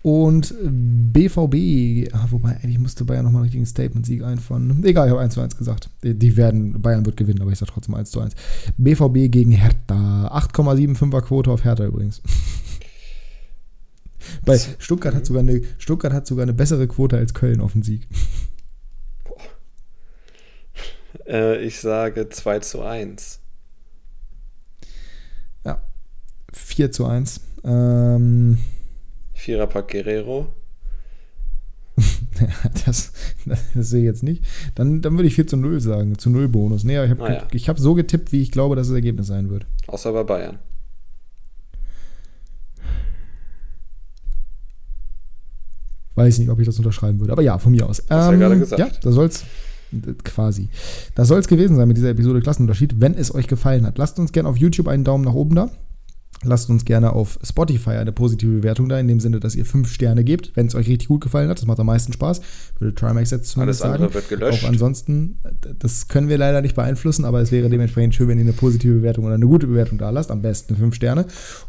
Und BVB, ah, wobei eigentlich musste Bayern nochmal einen richtigen Statement-Sieg einfahren. Egal, ich habe 1 zu 1 gesagt. Die, die werden, Bayern wird gewinnen, aber ich sage trotzdem 1 zu 1. BVB gegen Hertha. 8,75er Quote auf Hertha übrigens. Bei Stuttgart hat, sogar eine, Stuttgart hat sogar eine bessere Quote als Köln auf den Sieg. Äh, ich sage 2 zu 1. 4 zu 1. Ähm, Viererpack Guerrero. Ja, das, das sehe ich jetzt nicht. Dann, dann würde ich 4 zu 0 sagen. Zu 0 Bonus. Nee, ich habe Ah, ja. ich hab so getippt, wie ich glaube, dass das Ergebnis sein wird. Außer bei Bayern. Weiß nicht, ob ich das unterschreiben würde. Aber ja, von mir aus. Hast ja gerade gesagt. Ja, da soll's quasi. Das soll es gewesen sein mit dieser Episode Klassenunterschied. Wenn es euch gefallen hat, lasst uns gerne auf YouTube einen Daumen nach oben da. Lasst uns gerne auf Spotify eine positive Bewertung da, in dem Sinne, dass ihr fünf Sterne gebt, wenn es euch richtig gut gefallen hat. Das macht am meisten Spaß. Würde Trimax jetzt zumindest Alles sagen. andere wird gelöscht. Auch ansonsten, das können wir leider nicht beeinflussen, aber es wäre dementsprechend schön, wenn ihr eine positive Bewertung oder eine gute Bewertung da lasst. Am besten fünf Sterne.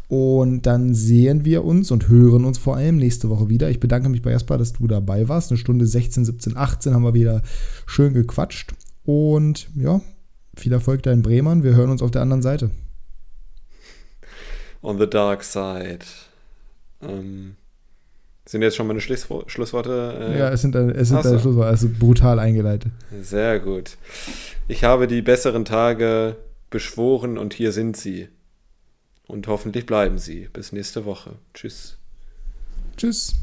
Und dann sehen wir uns und hören uns vor allem nächste Woche wieder. Ich bedanke mich bei Jasper, dass du dabei warst. Eine Stunde 16, 17, 18 haben wir wieder schön gequatscht. Und ja, viel Erfolg da in Bremen. Wir hören uns auf der anderen Seite. On the dark side. Ähm, sind jetzt schon meine Schlusswo Schlussworte? Äh, Ja, es sind, deine- es sind so. deine Schlussworte, also brutal eingeleitet. Sehr gut. Ich habe die besseren Tage beschworen und hier sind sie. Und hoffentlich bleiben sie. Bis nächste Woche. Tschüss. Tschüss.